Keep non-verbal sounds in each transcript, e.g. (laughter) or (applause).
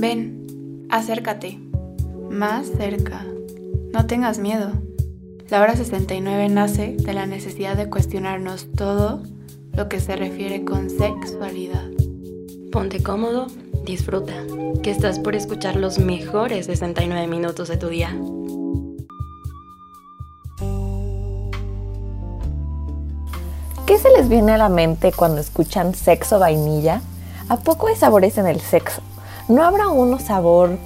Ven, acércate, más cerca, no tengas miedo. La hora 69 nace de la necesidad de cuestionarnos todo lo que se refiere con sexualidad. Ponte cómodo, disfruta, que estás por escuchar los mejores 69 minutos de tu día. ¿Qué se les viene a la mente cuando escuchan sexo vainilla? ¿A poco hay sabores en el sexo? ¿No habrá uno sabor,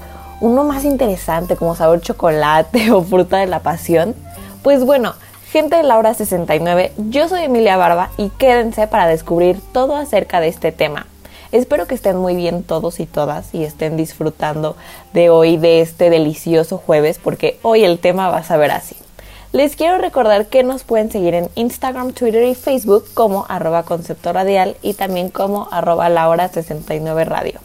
uno más interesante como sabor chocolate (laughs) o fruta de la pasión? Pues bueno, gente de la hora 69, yo soy Emilia Barba y quédense para descubrir todo acerca de este tema. Espero que estén muy bien todos y todas y estén disfrutando de hoy, de este delicioso jueves, porque hoy el tema va a saber así. Les quiero recordar que nos pueden seguir en Instagram, Twitter y Facebook como arroba concepto radial y también como arroba la hora 69 radio.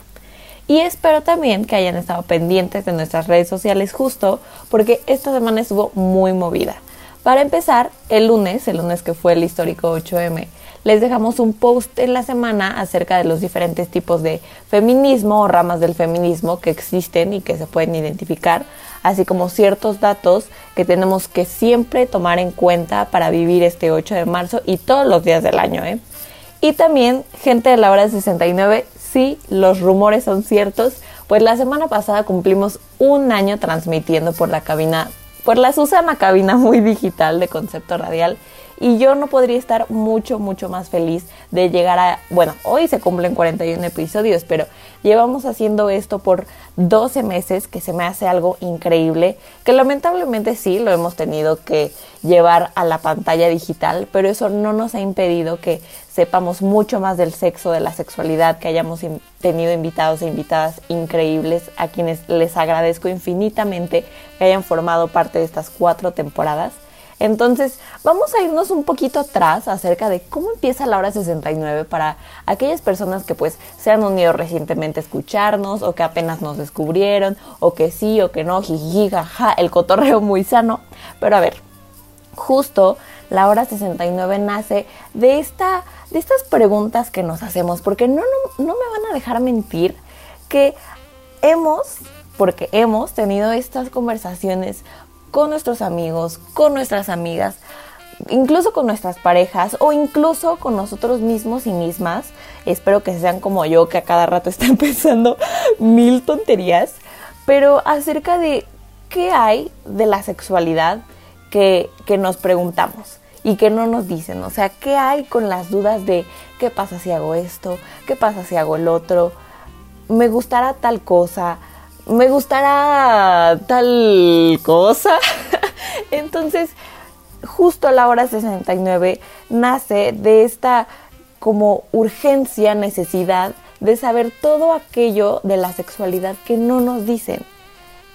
Y espero también que hayan estado pendientes de nuestras redes sociales justo porque esta semana estuvo muy movida. Para empezar, el lunes, el lunes que fue el histórico 8M, les dejamos un post en la semana acerca de los diferentes tipos de feminismo o ramas del feminismo que existen y que se pueden identificar, así como ciertos datos que tenemos que siempre tomar en cuenta para vivir este 8 de marzo y todos los días del año. ¿eh? Y también, gente de la hora 69, si los rumores son ciertos, pues la semana pasada cumplimos un año transmitiendo por la cabina por la Susana cabina muy digital de concepto radial y yo no podría estar mucho, mucho más feliz de llegar a, bueno, hoy se cumplen 41 episodios, pero llevamos haciendo esto por 12 meses, que se me hace algo increíble, que lamentablemente sí lo hemos tenido que llevar a la pantalla digital, pero eso no nos ha impedido que sepamos mucho más del sexo, de la sexualidad, que hayamos tenido invitados e invitadas increíbles a quienes les agradezco infinitamente que hayan formado parte de estas cuatro temporadas. Entonces, vamos a irnos un poquito atrás acerca de cómo empieza la hora 69 para aquellas personas que pues se han unido recientemente a escucharnos o que apenas nos descubrieron o que sí o que no, jiji, jaja, el cotorreo muy sano. Pero a ver, justo la hora 69 nace de, esta, de estas preguntas que nos hacemos, porque no, no, no me van a dejar mentir que hemos, porque hemos tenido estas conversaciones con nuestros amigos, con nuestras amigas, incluso con nuestras parejas o incluso con nosotros mismos y mismas. Espero que sean como yo, que a cada rato (laughs) están pensando mil tonterías, pero acerca de qué hay de la sexualidad que, que nos preguntamos y que no nos dicen. O sea, ¿qué hay con las dudas de qué pasa si hago esto? ¿Qué pasa si hago el otro? ¿Me gustará tal cosa? Me gustará tal cosa. (laughs) Entonces, justo a la hora 69 nace de esta como urgencia, necesidad de saber todo aquello de la sexualidad que no nos dicen.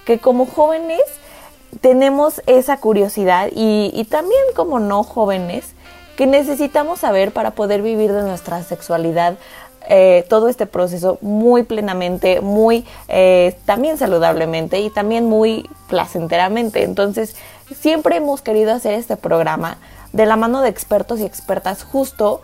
Que como jóvenes tenemos esa curiosidad y, y también como no jóvenes que necesitamos saber para poder vivir de nuestra sexualidad eh, todo este proceso muy plenamente, muy eh, también saludablemente y también muy placenteramente. Entonces, siempre hemos querido hacer este programa de la mano de expertos y expertas justo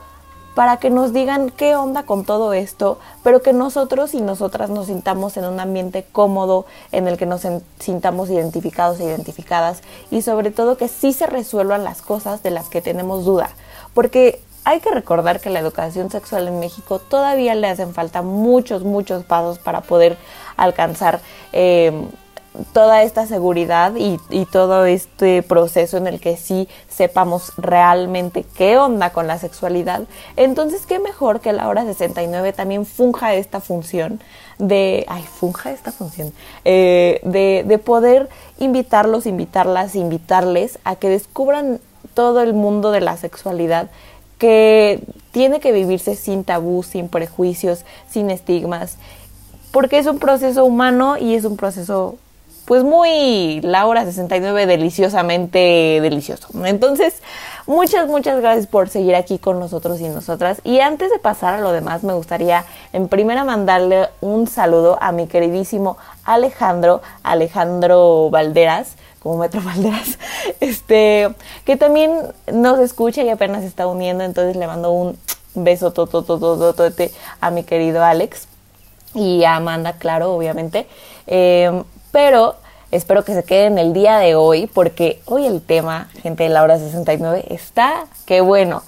para que nos digan qué onda con todo esto, pero que nosotros y nosotras nos sintamos en un ambiente cómodo, en el que nos sintamos identificados e identificadas y sobre todo que sí se resuelvan las cosas de las que tenemos duda, porque hay que recordar que la educación sexual en México todavía le hacen falta muchos, muchos pasos para poder alcanzar em, toda esta seguridad y, y, todo este proceso en el que sí sepamos realmente qué onda con la sexualidad. Entonces, qué mejor que la hora 69 también funja esta función de, ay, funja esta función, eh, de, de poder invitarlos, invitarlas, invitarles a que descubran todo el mundo de la sexualidad que tiene que vivirse sin tabú, sin prejuicios, sin estigmas, porque es un proceso humano y es un proceso pues muy Laura 69 deliciosamente delicioso. Entonces, muchas muchas gracias por seguir aquí con nosotros y nosotras. Y antes de pasar a lo demás, me gustaría en primera mandarle un saludo a mi queridísimo Alejandro, Alejandro Valderas, como Metro Valderas, (laughs) este, que también nos escucha y apenas está uniendo, entonces le mando un beso a mi querido Alex. y a Amanda, claro, obviamente. Em, pero espero que se queden el día de hoy porque hoy el tema, gente de la hora 69, está que bueno,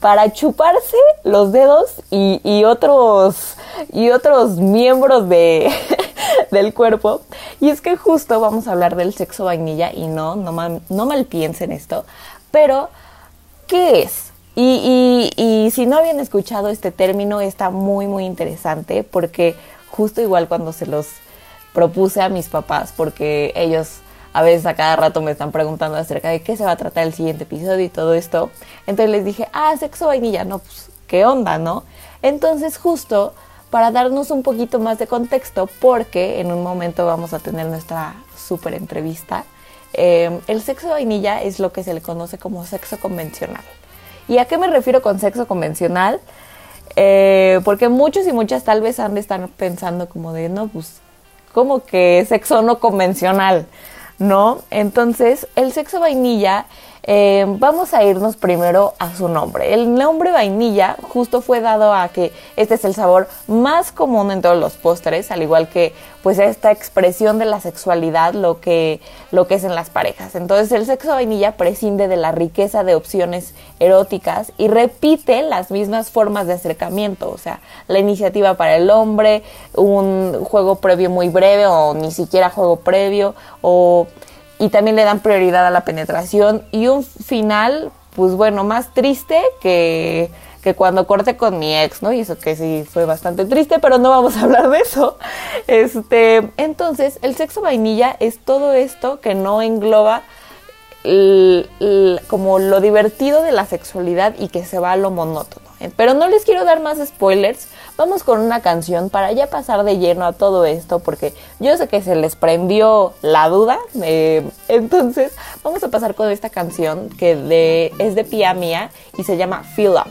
para chuparse los dedos y, otros, y otros miembros de, (laughs) (laughs) del cuerpo. Y es que justo vamos a hablar del sexo vainilla y no, no mal, no mal piensen esto, pero ¿qué es? Y, y, si no habían escuchado este término, está muy, muy interesante porque justo igual cuando se los propuse a mis papás, porque ellos a veces a cada rato me están preguntando acerca de qué se va a tratar el siguiente episodio y todo esto. Entonces les dije, ah, sexo vainilla, no, pues, ¿qué onda, no? Entonces justo para darnos un poquito más de contexto, porque en un momento vamos a tener nuestra súper entrevista, eh, el sexo vainilla es lo que se le conoce como sexo convencional. ¿Y a qué me refiero con sexo convencional? Eh, porque muchos y muchas tal vez han de estar pensando como de, no, pues, como que sexo no convencional, ¿no? Entonces, el sexo vainilla eh, vamos a irnos primero a su nombre. El nombre vainilla justo fue dado a que este es el sabor más común en todos los postres, al igual que pues esta expresión de la sexualidad, lo que, lo que es en las parejas. Entonces el sexo vainilla prescinde de la riqueza de opciones eróticas y repite las mismas formas de acercamiento, o sea, la iniciativa para el hombre, un juego previo muy breve o ni siquiera juego previo o y también le dan prioridad a la penetración y un final, pues bueno, más triste que, que cuando corté con mi ex, ¿no? Y eso que sí fue bastante triste, pero no vamos a hablar de eso. Este, entonces, el sexo vainilla es todo esto que no engloba como lo divertido de la sexualidad y que se va a lo monótono. Pero no les quiero dar más spoilers. Vamos con una canción para ya pasar de lleno a todo esto, porque yo sé que se les prendió la duda. Eh, entonces, vamos a pasar con esta canción que de, es de Pia Mía y se llama Feel Up.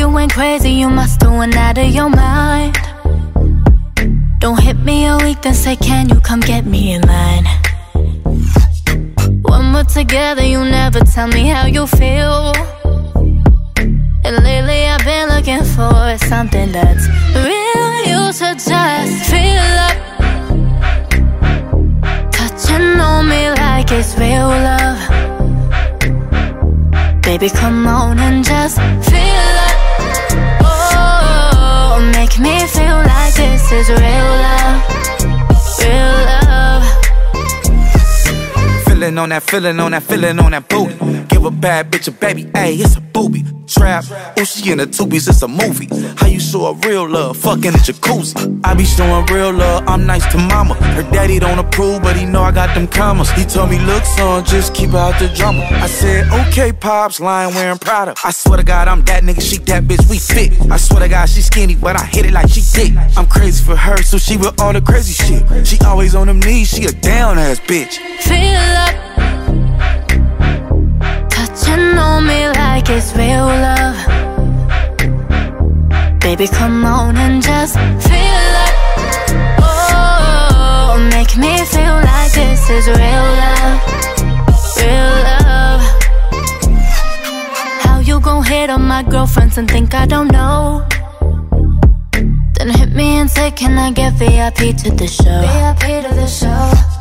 you went crazy, you must out of your mind. Don't hit me a Can you come get me in? When we're together, you never tell me how you feel. And lately, I've been looking for something that's real. You should just feel up. Touching on me like it's real love. Baby, come on and just feel up. Oh, make me feel like this is real love. Real love. Feeling on that, feeling on that, feeling on that booty. A bad bitch a baby, ayy, it's a booby trap. Oh, she in the tubies, it's a movie. How you show a real love, fucking a jacuzzi. I be showing real love, I'm nice to mama. Her daddy don't approve, but he know I got them commas. He told me, look, son, just keep out the drama. I said, okay, pops, lying wearing Prada. I swear to God, I'm that nigga, she that bitch, we fit. I swear to God, she skinny, but I hit it like she thick. I'm crazy for her, so she with all the crazy shit. She always on them knees, she a down ass bitch. Feel up Touching on me like it's real love. Baby, come on and just feel it. Oh, make me feel like this is real love. Real love. How you gon' hit on my girlfriends and think I don't know? Then hit me and say, can I get VIP to the show? VIP to the show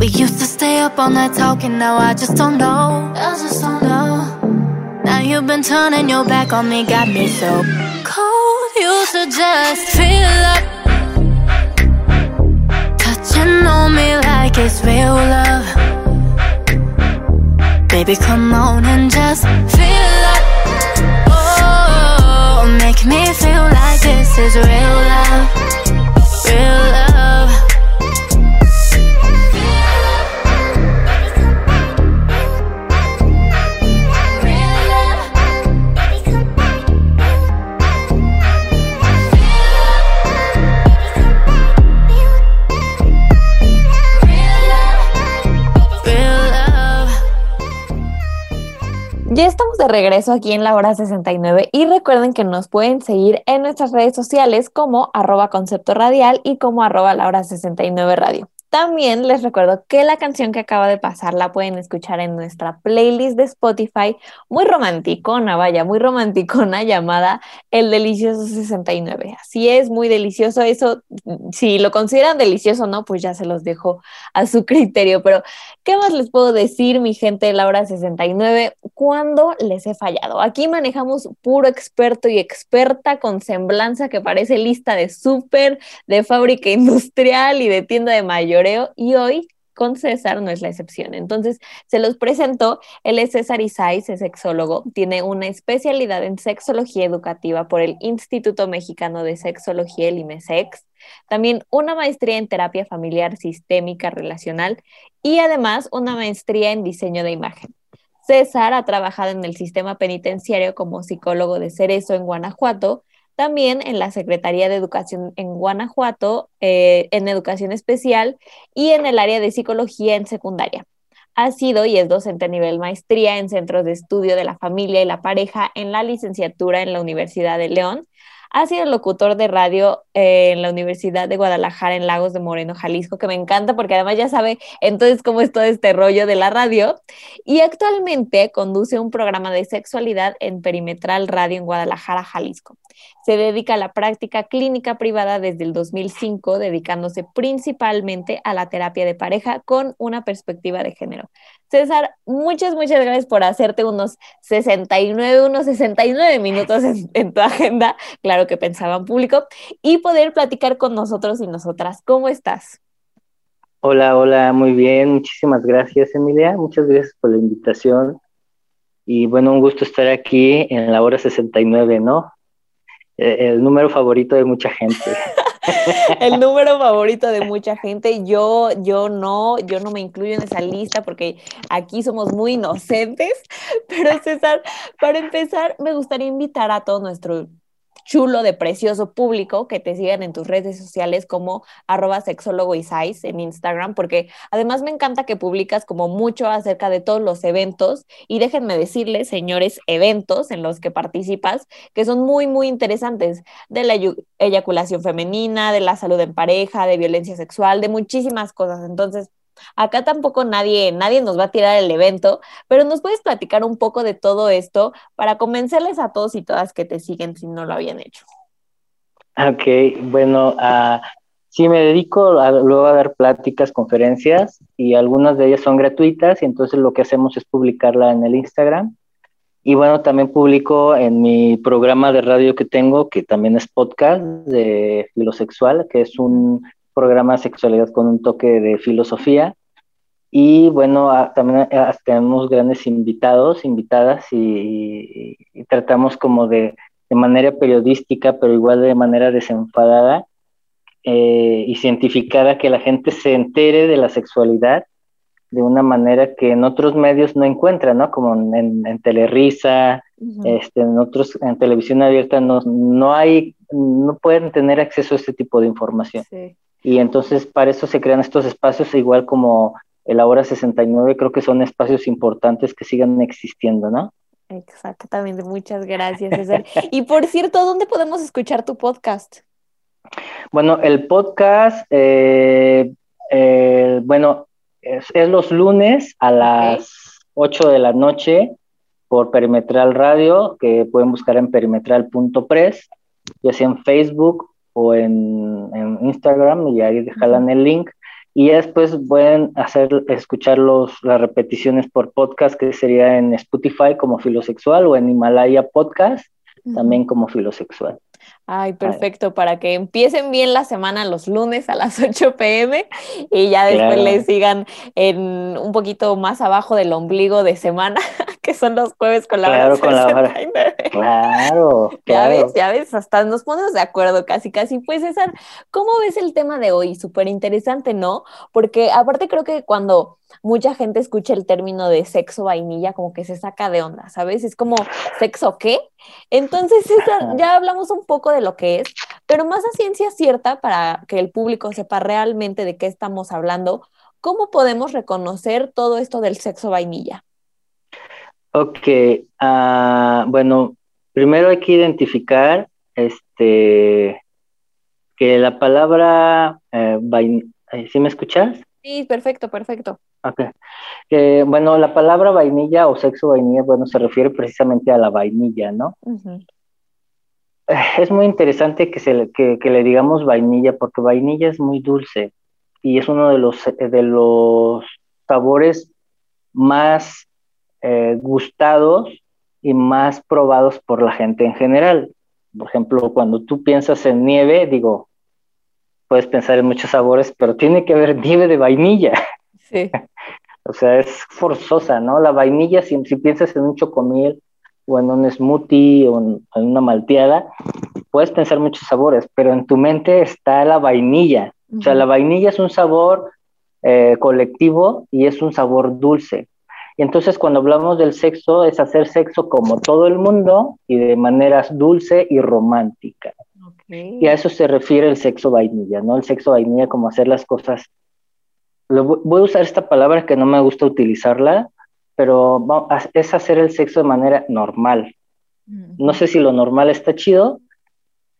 we used to stay up all night talking, now I just don't know. I just don't know. Now you've been turning your back on me, got me so cold. You should just feel up. Touching on me like it's real love. Baby, come on and just feel up. Oh, make me feel like this is real love. Real love. De regreso aquí en la hora 69 y recuerden que nos pueden seguir en nuestras redes sociales como arroba concepto radial y como arroba la hora 69 radio. También les recuerdo que la canción que acaba de pasar la pueden escuchar en nuestra playlist de Spotify, muy romanticona, vaya, muy romanticona, llamada El Delicioso 69. Así es, muy delicioso. Eso, si lo consideran delicioso o no, pues ya se los dejo a su criterio. Pero, ¿qué más les puedo decir, mi gente de la hora 69? ¿Cuándo les he fallado? Aquí manejamos puro experto y experta con semblanza que parece lista de súper, de fábrica industrial y de tienda de mayor y hoy con César no es la excepción. Entonces, se los presento. Él es César Isais, es sexólogo, tiene una especialidad en sexología educativa por el Instituto Mexicano de Sexología, el IMESEX, también una maestría en terapia familiar sistémica relacional y además una maestría en diseño de imagen. César ha trabajado en el sistema penitenciario como psicólogo de Cerezo en Guanajuato también en la Secretaría de Educación en Guanajuato, eh, en Educación Especial y en el área de Psicología en secundaria. Ha sido y es docente a nivel maestría en centros de estudio de la familia y la pareja en la licenciatura en la Universidad de León ha sido locutor de radio eh, en la Universidad de Guadalajara en Lagos de Moreno, Jalisco, que me encanta porque además ya sabe entonces cómo es todo este rollo de la radio. Y actualmente conduce un programa de sexualidad en Perimetral Radio en Guadalajara, Jalisco. Se dedica a la práctica clínica privada desde el 2005, dedicándose principalmente a la terapia de pareja con una perspectiva de género. César, muchas, muchas gracias por hacerte unos 69, unos 69 minutos en, tu agenda, claro que pensaba en público, y poder platicar con nosotros y nosotras. ¿Cómo estás? Hola, hola, muy bien, muchísimas gracias Emilia, muchas gracias por la invitación. Y bueno, un gusto estar aquí en la hora 69, ¿no? E, el número favorito de mucha gente. (laughs) (laughs) el número favorito de mucha gente. Yo, yo no, yo no me incluyo en esa lista porque aquí somos muy inocentes. (laughs) Pero César, para empezar, me gustaría invitar a todo nuestro chulo de precioso público que te sigan en tus redes sociales como arroba sexólogo en Instagram, porque además me encanta que publicas como mucho acerca de todos los eventos y déjenme decirles, señores, eventos en los que participas que son muy, muy interesantes, de la eyaculación femenina, de la salud en pareja, de violencia sexual, de muchísimas cosas. Entonces, Acá tampoco nadie, nadie nos va a tirar el evento, pero nos puedes platicar un poco de todo esto para convencerles a todos y todas que te siguen si no lo habían hecho. Ok, bueno, uh, sí me dedico luego a dar pláticas, conferencias y algunas de ellas son gratuitas y entonces lo que hacemos es publicarla en el Instagram. Y bueno, también publico en mi programa de radio que tengo, que también es podcast de Filosexual, que es un programa Sexualidad con un toque de filosofía. Y bueno, también tenemos grandes invitados, invitadas, y, tratamos como de, de, manera periodística, pero igual de manera desenfadada eh, y cientificada, que la gente se entere de la sexualidad de una manera que en otros medios no encuentra, ¿no? Como en, en Telerisa, este, en otros, en televisión abierta no, no hay, no pueden tener acceso a este tipo de información. Sí. Y entonces para eso se crean estos espacios, igual como el Ahora 69, creo que son espacios importantes que sigan existiendo, ¿no? Exactamente, muchas gracias, César. y por cierto, ¿dónde podemos escuchar tu podcast? Bueno, el podcast, eh, eh, bueno, es, los lunes a las 8 de la noche por Perimetral Radio, que pueden buscar en perimetral.press, ya sea en Facebook o en, Instagram y ahí jalan el link. Y después pueden hacer, escuchar los, las repeticiones por podcast, que sería en Spotify como Filosexual o en Himalaya Podcast, también como Filosexual. Ay, perfecto, para que empiecen bien la semana los lunes a las (laughs) 8 pm y ya después le sigan en un poquito más abajo del ombligo de semana, (laughs) que son los jueves con la claro, con la hora. Claro, (laughs) Ya ves, ya ves, hasta nos ponemos de acuerdo casi, casi. Pues César, ¿cómo ves el tema de hoy? Súper interesante, ¿no? Porque aparte creo que cuando mucha gente escucha el término de sexo vainilla, como que se saca de onda, ¿sabes? Es como, ¿sexo qué? Entonces, ya hablamos un poco de lo que es, pero más a ciencia cierta, para que el público sepa realmente de qué estamos hablando, ¿cómo podemos reconocer todo esto del sexo vainilla? Ok, uh, bueno, primero hay que identificar este, que la palabra eh, ¿Sí me escuchas? Sí, perfecto, perfecto. Ok. bueno, la palabra vainilla o sexo vainilla, bueno, se refiere precisamente a la vainilla, ¿no? Es muy interesante que, se le, que, le digamos vainilla, porque vainilla es muy dulce y es uno de los, de los sabores más eh, gustados y más probados por la gente en general. Por ejemplo, cuando tú piensas en nieve, digo, puedes pensar en muchos sabores, pero tiene que haber nieve de vainilla. Sí. (laughs) o sea, es forzosa, ¿no? La vainilla, si, si piensas en un chocomil o en un smoothie o en, una malteada, puedes pensar muchos sabores, pero en tu mente está la vainilla. O sea, la vainilla es un sabor eh, colectivo y es un sabor dulce. Y entonces cuando hablamos del sexo es hacer sexo como todo el mundo y de maneras dulce y romántica. Y a eso se refiere el sexo vainilla, ¿no? El sexo vainilla como hacer las cosas. Voy a usar esta palabra que no me gusta utilizarla, pero es hacer el sexo de manera normal. No sé si lo normal está chido,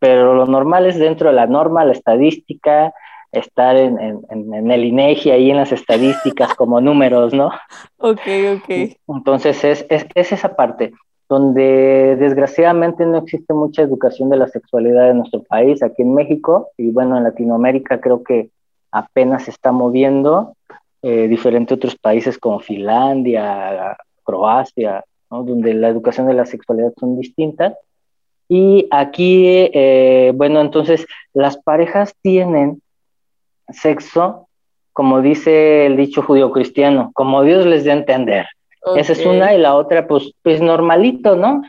pero lo normal es dentro de la norma, la estadística, estar en, el INEGI ahí en las estadísticas como (laughs) números, ¿no? Ok, ok. Entonces es, es, esa parte donde desgraciadamente no existe mucha educación de la sexualidad en nuestro país, aquí en México, y bueno, en Latinoamérica creo que apenas se está moviendo, eh, diferente a otros países como Finlandia, Croacia, donde la educación de la sexualidad son distintas. Y aquí, eh, bueno, entonces las parejas tienen sexo, como dice el dicho judío cristiano, como Dios les dé a entender. Esa es una y la otra, pues, pues normalito, ¿no?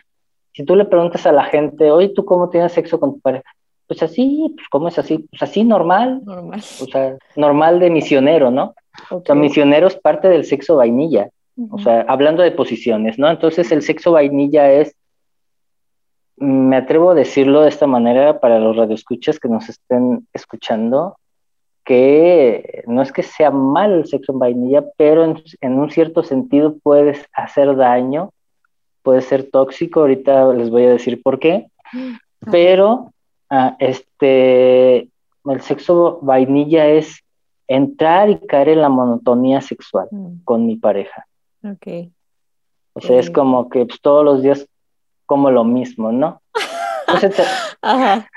Si tú le preguntas a la gente, oye, ¿tú cómo tienes sexo con tu pareja? Pues así, pues ¿cómo es así? Pues así normal. Normal. O sea, normal de misionero, ¿no? O sea, misionero es parte del sexo vainilla. O sea, hablando de posiciones, ¿no? Entonces el sexo vainilla es, me atrevo a decirlo de esta manera para los radioescuchas que nos estén escuchando, que no es que sea mal el sexo en vainilla, pero en, un cierto sentido puedes hacer daño, puede ser tóxico, ahorita les voy a decir por qué, pero ah, este, el sexo vainilla es entrar y caer en la monotonía sexual mm. con mi pareja. Ok. O sea, es como que pues, todos los días como lo mismo, ¿no? (laughs) Ajá.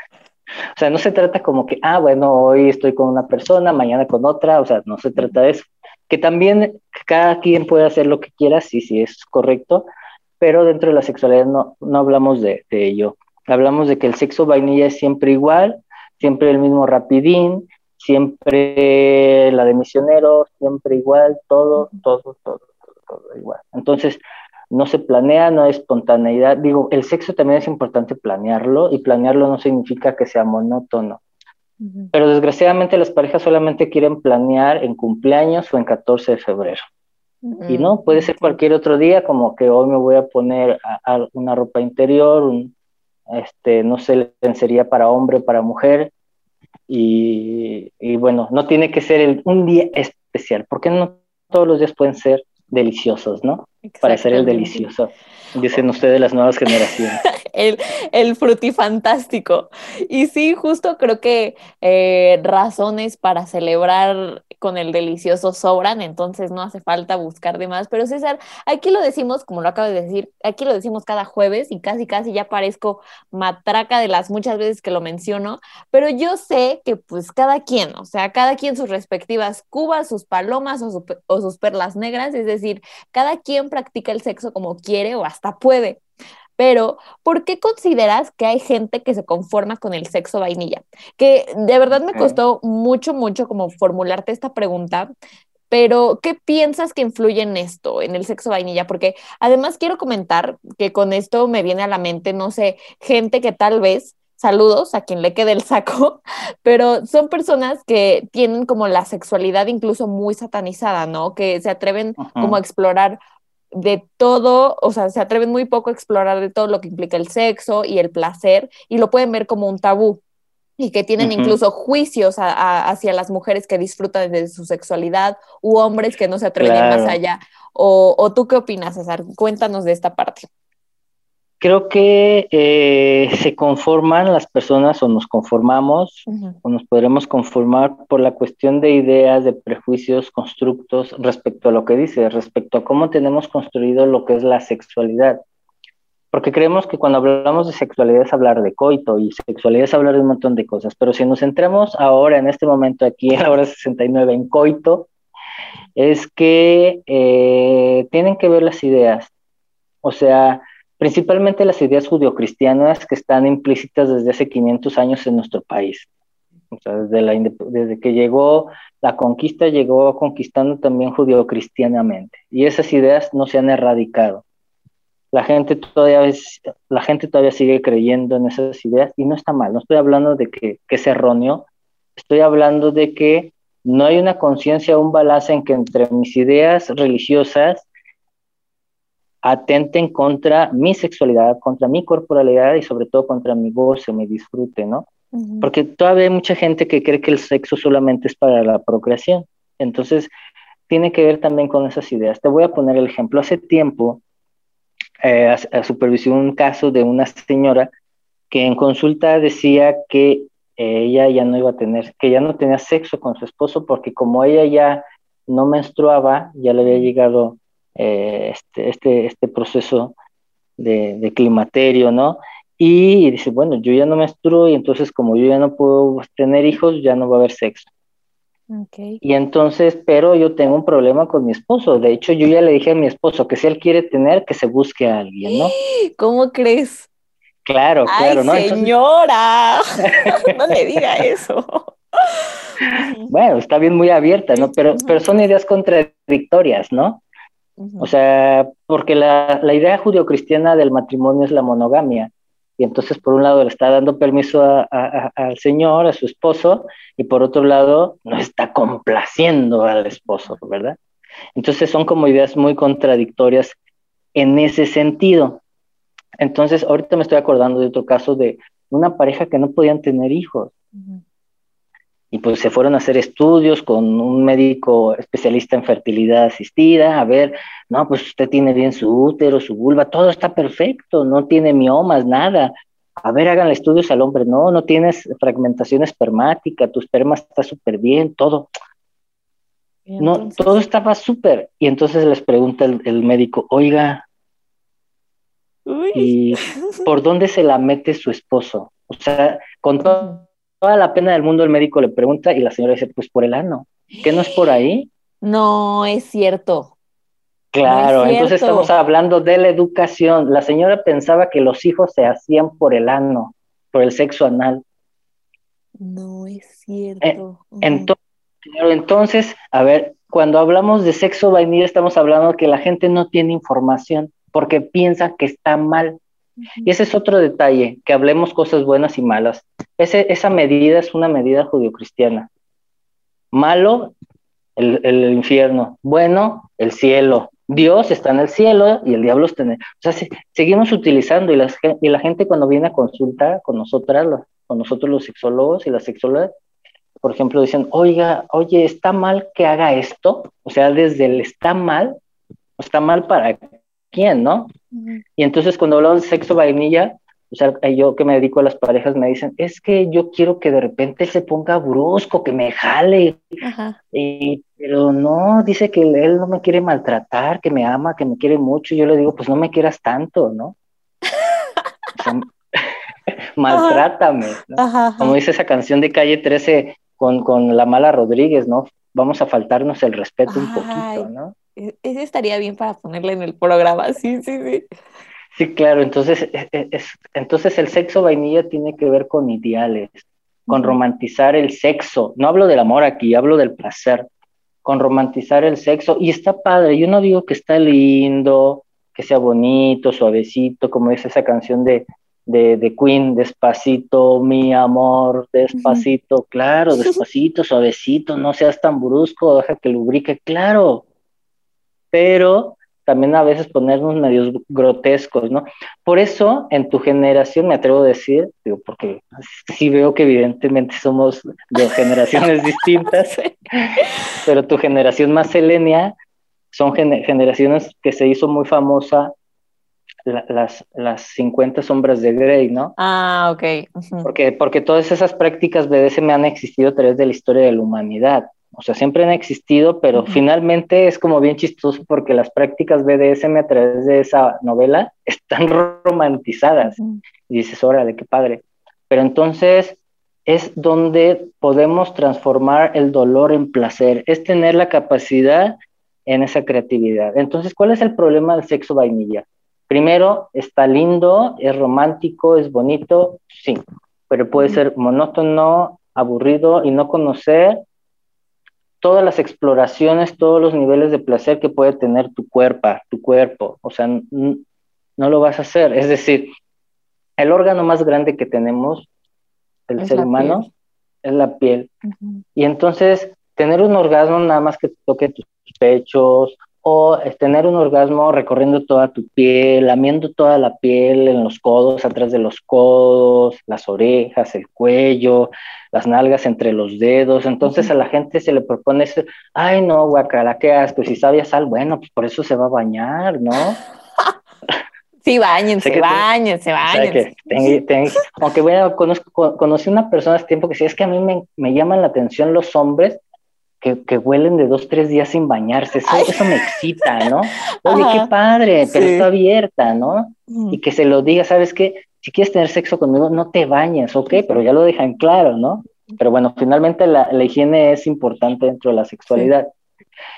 O sea, no se trata como que, ah, bueno, hoy estoy con una persona, mañana con otra, o sea, no se trata de eso. Que también cada quien puede hacer lo que quiera, sí, sí, es correcto, pero dentro de la sexualidad no, no hablamos de, ello. Hablamos de que el sexo vainilla es siempre igual, siempre el mismo rapidín, siempre la de misionero, siempre igual, todo, todo, todo, todo, todo igual. Entonces, no se planea, no hay espontaneidad. Digo, el sexo también es importante planearlo y planearlo no significa que sea monótono. Pero desgraciadamente las parejas solamente quieren planear en cumpleaños o en 14 de febrero. Y no, puede ser cualquier otro día, como que hoy me voy a poner una ropa interior, un, este, no sé, lencería para hombre, para mujer. Y, bueno, no tiene que ser un día especial, porque no todos los días pueden ser deliciosos, ¿no? Para ser el delicioso, dicen ustedes las nuevas generaciones. (laughs) el, el frutifantástico. Y sí, justo creo que eh, razones para celebrar con el delicioso sobran, entonces no hace falta buscar de más. Pero César, aquí lo decimos, como lo acabo de decir, aquí lo decimos cada jueves y casi, casi ya parezco matraca de las muchas veces que lo menciono, pero yo sé que pues cada quien, o sea, cada quien sus respectivas cubas, sus palomas o, o sus perlas negras, es decir, cada quien practica el sexo como quiere o hasta puede. Pero, ¿por qué consideras que hay gente que se conforma con el sexo vainilla? Que de verdad me costó mucho, mucho como formularte esta pregunta, pero ¿qué piensas que influye en esto, en el sexo vainilla? Porque además quiero comentar que con esto me viene a la mente, no sé, gente que tal vez saludos a quien le quede el saco, (laughs) pero son personas que tienen como la sexualidad incluso muy satanizada, ¿no? Que se atreven como a explorar de todo, o sea, se atreven muy poco a explorar de todo lo que implica el sexo y el placer y lo pueden ver como un tabú y que tienen incluso juicios hacia las mujeres que disfrutan de su sexualidad u hombres que no se atreven más allá. O, ¿O, tú qué opinas, César? Cuéntanos de esta parte. Creo que eh, se conforman las personas o nos conformamos o nos podremos conformar por la cuestión de ideas, de prejuicios, constructos respecto a lo que dice, respecto a cómo tenemos construido lo que es la sexualidad. Porque creemos que cuando hablamos de sexualidad es hablar de coito y sexualidad es hablar de un montón de cosas, pero si nos centramos ahora, en este momento aquí, en la hora 69, en coito, es que eh, tienen que ver las ideas. O sea, principalmente las ideas judio-cristianas que están implícitas desde hace 500 años en nuestro país. O sea, desde, que llegó la conquista, llegó conquistando también judio-cristianamente. Y esas ideas no se han erradicado. La gente, todavía la gente todavía sigue creyendo en esas ideas y no está mal. No estoy hablando de que, que es erróneo, estoy hablando de que no hay una conciencia, un balance en que entre mis ideas religiosas atenten contra mi sexualidad, contra mi corporalidad y sobre todo contra mi goce, mi disfrute, ¿no? Porque todavía hay mucha gente que cree que el sexo solamente es para la procreación. Entonces, tiene que ver también con esas ideas. Te voy a poner el ejemplo. Hace tiempo eh, supervisé un caso de una señora que en consulta decía que eh, ella ya no iba a tener, que ya no tenía sexo con su esposo porque como ella ya no menstruaba, ya le había llegado eh, este, este, este, proceso de, climaterio, ¿no? Y, dice, bueno, yo ya no menstruo y entonces como yo ya no puedo tener hijos, ya no va a haber sexo. Okay. Y entonces, pero yo tengo un problema con mi esposo. De hecho, yo ya le dije a mi esposo que si él quiere tener, que se busque a alguien, ¿no? (gasps) ¿Cómo crees? Claro, claro, ¿no? Señora, (laughs) (laughs) no le diga eso. bueno, está bien muy abierta, ¿no? (laughs) Pero, pero son ideas contradictorias, ¿no? O sea, porque la, la idea judio-cristiana del matrimonio es la monogamia. Y entonces, por un lado, le está dando permiso al señor, a su esposo, y por otro lado, no está complaciendo al esposo, ¿verdad? Entonces, son como ideas muy contradictorias en ese sentido. Entonces, ahorita me estoy acordando de otro caso de una pareja que no podían tener hijos y pues se fueron a hacer estudios con un médico especialista en fertilidad asistida, a ver, no, pues usted tiene bien su útero, su vulva, todo está perfecto, no tiene miomas, nada. A ver, hagan estudios al hombre, no, no tienes fragmentación espermática, tu esperma está súper bien, todo. No, todo estaba súper. Y entonces les pregunta el, médico, oiga, ¿y por dónde se la mete su esposo? O sea, con todo toda la pena del mundo el médico le pregunta y la señora dice, pues por el ano. ¿Qué no es por ahí? No, es cierto. Claro, entonces estamos hablando de la educación. La señora pensaba que los hijos se hacían por el ano, por el sexo anal. No es cierto. entonces, entonces, a ver, cuando hablamos de sexo vainilla estamos hablando que la gente no tiene información porque piensa que está mal. Y ese es otro detalle, que hablemos cosas buenas y malas. Ese, esa medida es una medida judio-cristiana. Malo, el, el, infierno. Bueno, el cielo. Dios está en el cielo y el diablo está en el... O sea, seguimos utilizando y la, y la gente cuando viene a consultar con nosotras, con nosotros los sexólogos y las sexólogas, por ejemplo, dicen, oiga, oye, ¿está mal que haga esto? O sea, desde el está mal, está mal para quién, ¿no? Y entonces cuando hablamos de sexo vainilla, o sea, yo que me dedico a las parejas me dicen, es que yo quiero que de repente se ponga brusco, que me jale. Y, pero no, dice que él no me quiere maltratar, que me ama, que me quiere mucho. Yo le digo, pues no me quieras tanto, ¿no? (laughs) maltrátame. Como dice esa canción de Calle 13 con, con la mala Rodríguez, ¿no? Vamos a faltarnos el respeto un poquito, ¿no? E-, ese estaría bien para ponerle en el programa, sí, sí, sí. Sí, claro, entonces, e-, e-, es, entonces el sexo vainilla tiene que ver con ideales, con romantizar el sexo. No hablo del amor aquí, hablo del placer, con romantizar el sexo. Y está padre, yo no digo que está lindo, que sea bonito, suavecito, como dice esa canción de, de, de Queen, despacito, mi amor, despacito, claro, despacito, suavecito, no seas tan brusco, deja que lubrique, claro pero también a veces ponernos medios grotescos, ¿no? Por eso, en tu generación, me atrevo a decir, digo, porque sí veo que evidentemente somos de generaciones (laughs) distintas, pero tu generación más selenia son generaciones que se hizo muy famosa las, las 50 sombras de Grey, ¿no? Ah, ok. porque, porque todas esas prácticas BDSM han existido a través de la historia de la humanidad. O sea, siempre han existido, pero finalmente es como bien chistoso porque las prácticas BDSM a través de esa novela (laughs) están romantizadas. Y dices, órale, qué padre. Pero entonces es donde podemos transformar el dolor en placer, es tener la capacidad en esa creatividad. Entonces, ¿cuál es el problema del sexo vainilla? Primero, está lindo, es romántico, es bonito, sí, pero puede ser monótono, aburrido y no conocer todas las exploraciones, todos los niveles de placer que puede tener tu cuerpo, tu cuerpo. O sea, no lo vas a hacer. Es decir, el órgano más grande que tenemos, el ser humano, es la piel. Y entonces, tener un orgasmo nada más que toque tus pechos o tener un orgasmo recorriendo toda tu piel, lamiendo toda la piel en los codos, atrás de los codos, las orejas, el cuello, las nalgas entre los dedos. Entonces a la gente se le propone, ese, ay no, guacala, qué asco, si sabía sal, bueno, pues por eso se va a bañar, ¿no? (laughs) Sí, bañense, bañense, bañense. aunque bueno, conozco, conocí una persona hace tiempo que decía, es que a mí me, me llaman la atención los hombres que, huelen de dos, tres días sin bañarse. Eso, me excita, ¿no? (laughs) Oye, qué padre, pero está abierta, ¿no? Y que se lo diga, ¿sabes qué? Si quieres tener sexo conmigo, no te bañes, ok, pero ya lo dejan claro, ¿no? Pero bueno, finalmente la, higiene es importante dentro de la sexualidad.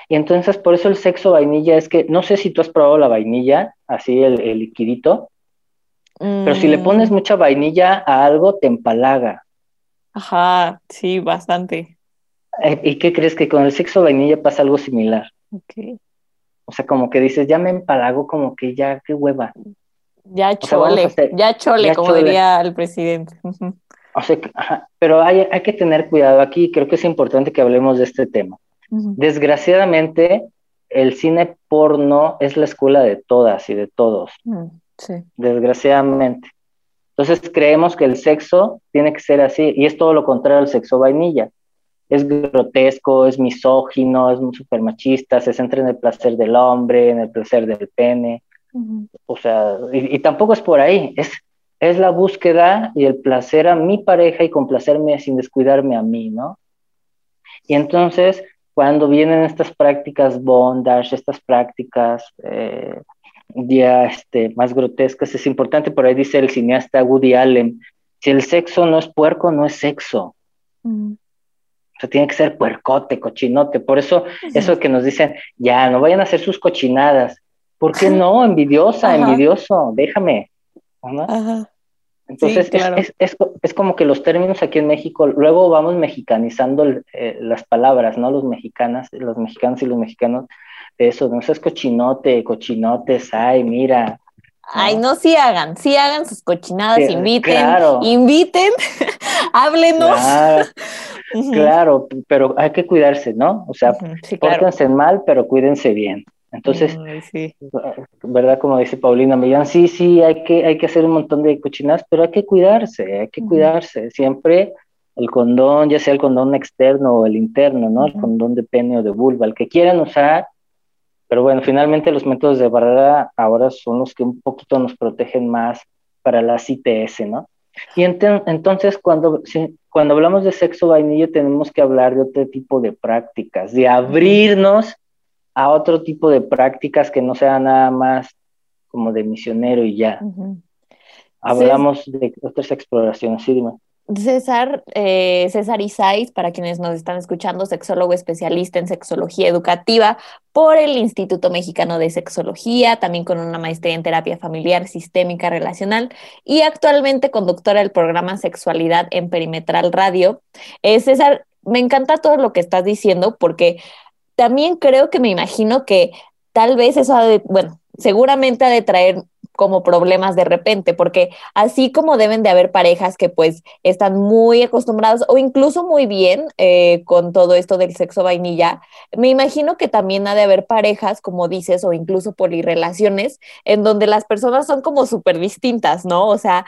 Y entonces, por eso el sexo vainilla es que, no sé si tú has probado la vainilla, así el, el liquidito, pero si le pones mm. mucha vainilla a algo, te empalaga. Ajá, sí, bastante. Eh, ¿Y qué crees que con el sexo vainilla pasa algo similar? Okay. O sea, como que dices, ya me empalago, como que ya, qué hueva. Ya chole, ya chole, como diría el presidente. O sea, pero hay, hay, que tener cuidado aquí, creo que es importante que hablemos de este tema. Desgraciadamente, el cine porno es la escuela de todas y de todos. Mm, sí. Desgraciadamente. Entonces creemos que el sexo tiene que ser así, y es todo lo contrario al sexo vainilla es grotesco, es misógino, es súper machista, se centra en el placer del hombre, en el placer del pene. O sea, y, tampoco es por ahí, es, es la búsqueda y el placer a mi pareja y complacerme sin descuidarme a mí, ¿no? Y entonces, cuando vienen estas prácticas bondage, estas prácticas eh, ya este, más grotescas, es importante, por ahí dice el cineasta Woody Allen, si el sexo no es puerco, no es sexo. O sea, tiene que ser puercote, cochinote. Por eso, eso que nos dicen, ya, no vayan a hacer sus cochinadas. ¿Por qué no? Envidiosa, envidioso, déjame. Entonces, es, como que los términos aquí en México, luego vamos mexicanizando eh, las palabras, ¿no? Los mexicanas, los mexicanos y los mexicanos, de eso, no seas cochinote, cochinotes, ay, mira, Ay, no, sí hagan, sí hagan sus cochinadas, inviten, inviten, (laughs) háblenos. (laughs) Claro, pero hay que cuidarse, ¿no? O sea, uh mal, pero cuídense bien. Entonces, ¿verdad? Como dice Paulina Millán, sí, sí, hay que, hay que hacer un montón de cochinadas, pero hay que cuidarse, hay que cuidarse. Siempre el condón, ya sea el condón externo o el interno, ¿no? El condón de pene o de vulva, el que quieran usar, pero bueno, finalmente los métodos de barrera ahora son los que un poquito nos protegen más para las ITS, ¿no? Y entonces cuando, cuando hablamos de sexo vainillo tenemos que hablar de otro tipo de prácticas, de abrirnos a otro tipo de prácticas que no sea nada más como de misionero y ya. Hablamos de otras exploraciones, sí, dime. César, eh, César Isais, para quienes nos están escuchando, sexólogo especialista en sexología educativa por el Instituto Mexicano de Sexología, también con una maestría en terapia familiar sistémica relacional y actualmente conductora del programa Sexualidad en Perimetral Radio. Eh, César, me encanta todo lo que estás diciendo porque también creo que me imagino que tal vez eso ha de, bueno, seguramente ha de traer como problemas de repente, porque así como deben de haber parejas que pues están muy acostumbradas o incluso muy bien eh, con todo esto del sexo vainilla, me imagino que también ha de haber parejas, como dices, o incluso polirrelaciones, en donde las personas son como súper distintas, ¿no? O sea,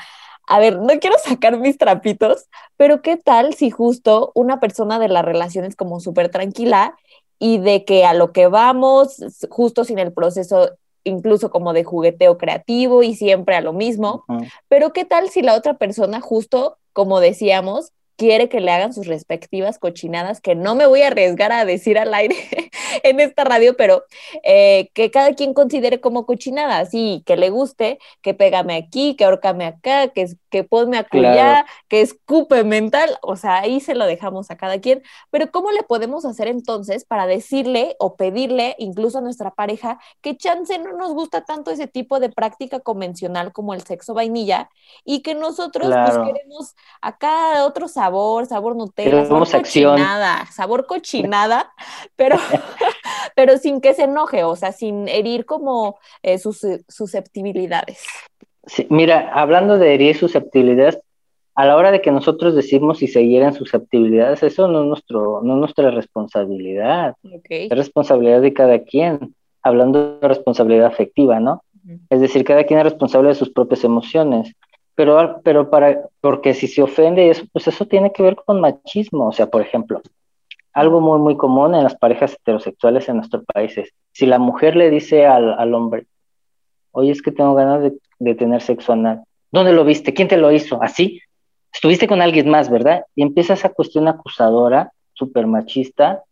a ver, no quiero (laughs) sacar mis trapitos, pero ¿qué tal si justo una persona de la relación es como súper tranquila y de que a lo que vamos, justo sin el proceso incluso como de jugueteo creativo y siempre a lo mismo. Pero ¿qué tal si la otra persona justo, como decíamos, quiere que le hagan sus respectivas cochinadas, que no me voy a arriesgar a decir al aire (laughs) en esta radio, pero eh, que cada quien considere como cochinadas, sí, que le guste, que pégame aquí, que ahorcame acá, que, que ponme acullá, que escupe mental, o sea, ahí se lo dejamos a cada quien, pero ¿cómo le podemos hacer entonces para decirle o pedirle incluso a nuestra pareja que chance no nos gusta tanto ese tipo de práctica convencional como el sexo vainilla y que nosotros pues, queremos acá otro sabor sabor, sabor Nutella, sabor cochinada, sabor cochinada, (laughs) pero, (laughs) pero sin que se enoje, o sea, sin herir como eh, sus susceptibilidades. Sí, mira, hablando de herir susceptibilidades, a la hora de que nosotros decimos si se hieren susceptibilidades, eso no es, nuestro, no nuestra responsabilidad, es responsabilidad de cada quien, hablando de responsabilidad afectiva, ¿no? Es decir, cada quien es responsable de sus propias emociones pero, pero para, porque si se ofende eso, pues eso tiene que ver con machismo. O sea, por ejemplo, algo muy, muy común en las parejas heterosexuales en nuestro país es, si la mujer le dice al, al hombre, oye, es que tengo ganas de, de, tener sexo anal, ¿dónde lo viste? ¿Quién te lo hizo? ¿Así? Estuviste con alguien más, ¿verdad? Y empieza esa cuestión acusadora, súper machista,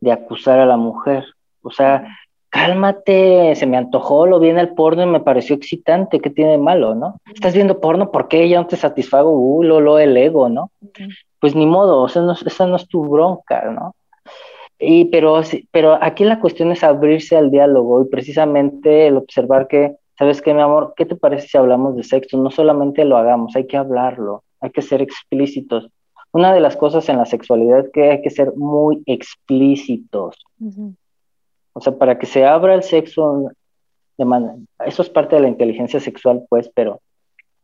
de acusar a la mujer. O sea, cálmate, se me antojó, lo vi en el porno y me pareció excitante, ¿qué tiene de malo, no? Estás viendo porno, ¿por qué ya no te satisfago? Uh, lo, lo, el ego, ¿no? Pues ni modo, o sea, no, esa no es tu bronca, ¿no? Y, pero, pero aquí la cuestión es abrirse al diálogo y precisamente el observar que, ¿sabes qué, mi amor? ¿Qué te parece si hablamos de sexo? No solamente lo hagamos, hay que hablarlo, hay que ser explícitos. Una de las cosas en la sexualidad es que hay que ser muy explícitos. O sea, para que se abra el sexo, de eso es parte de la inteligencia sexual, pues, pero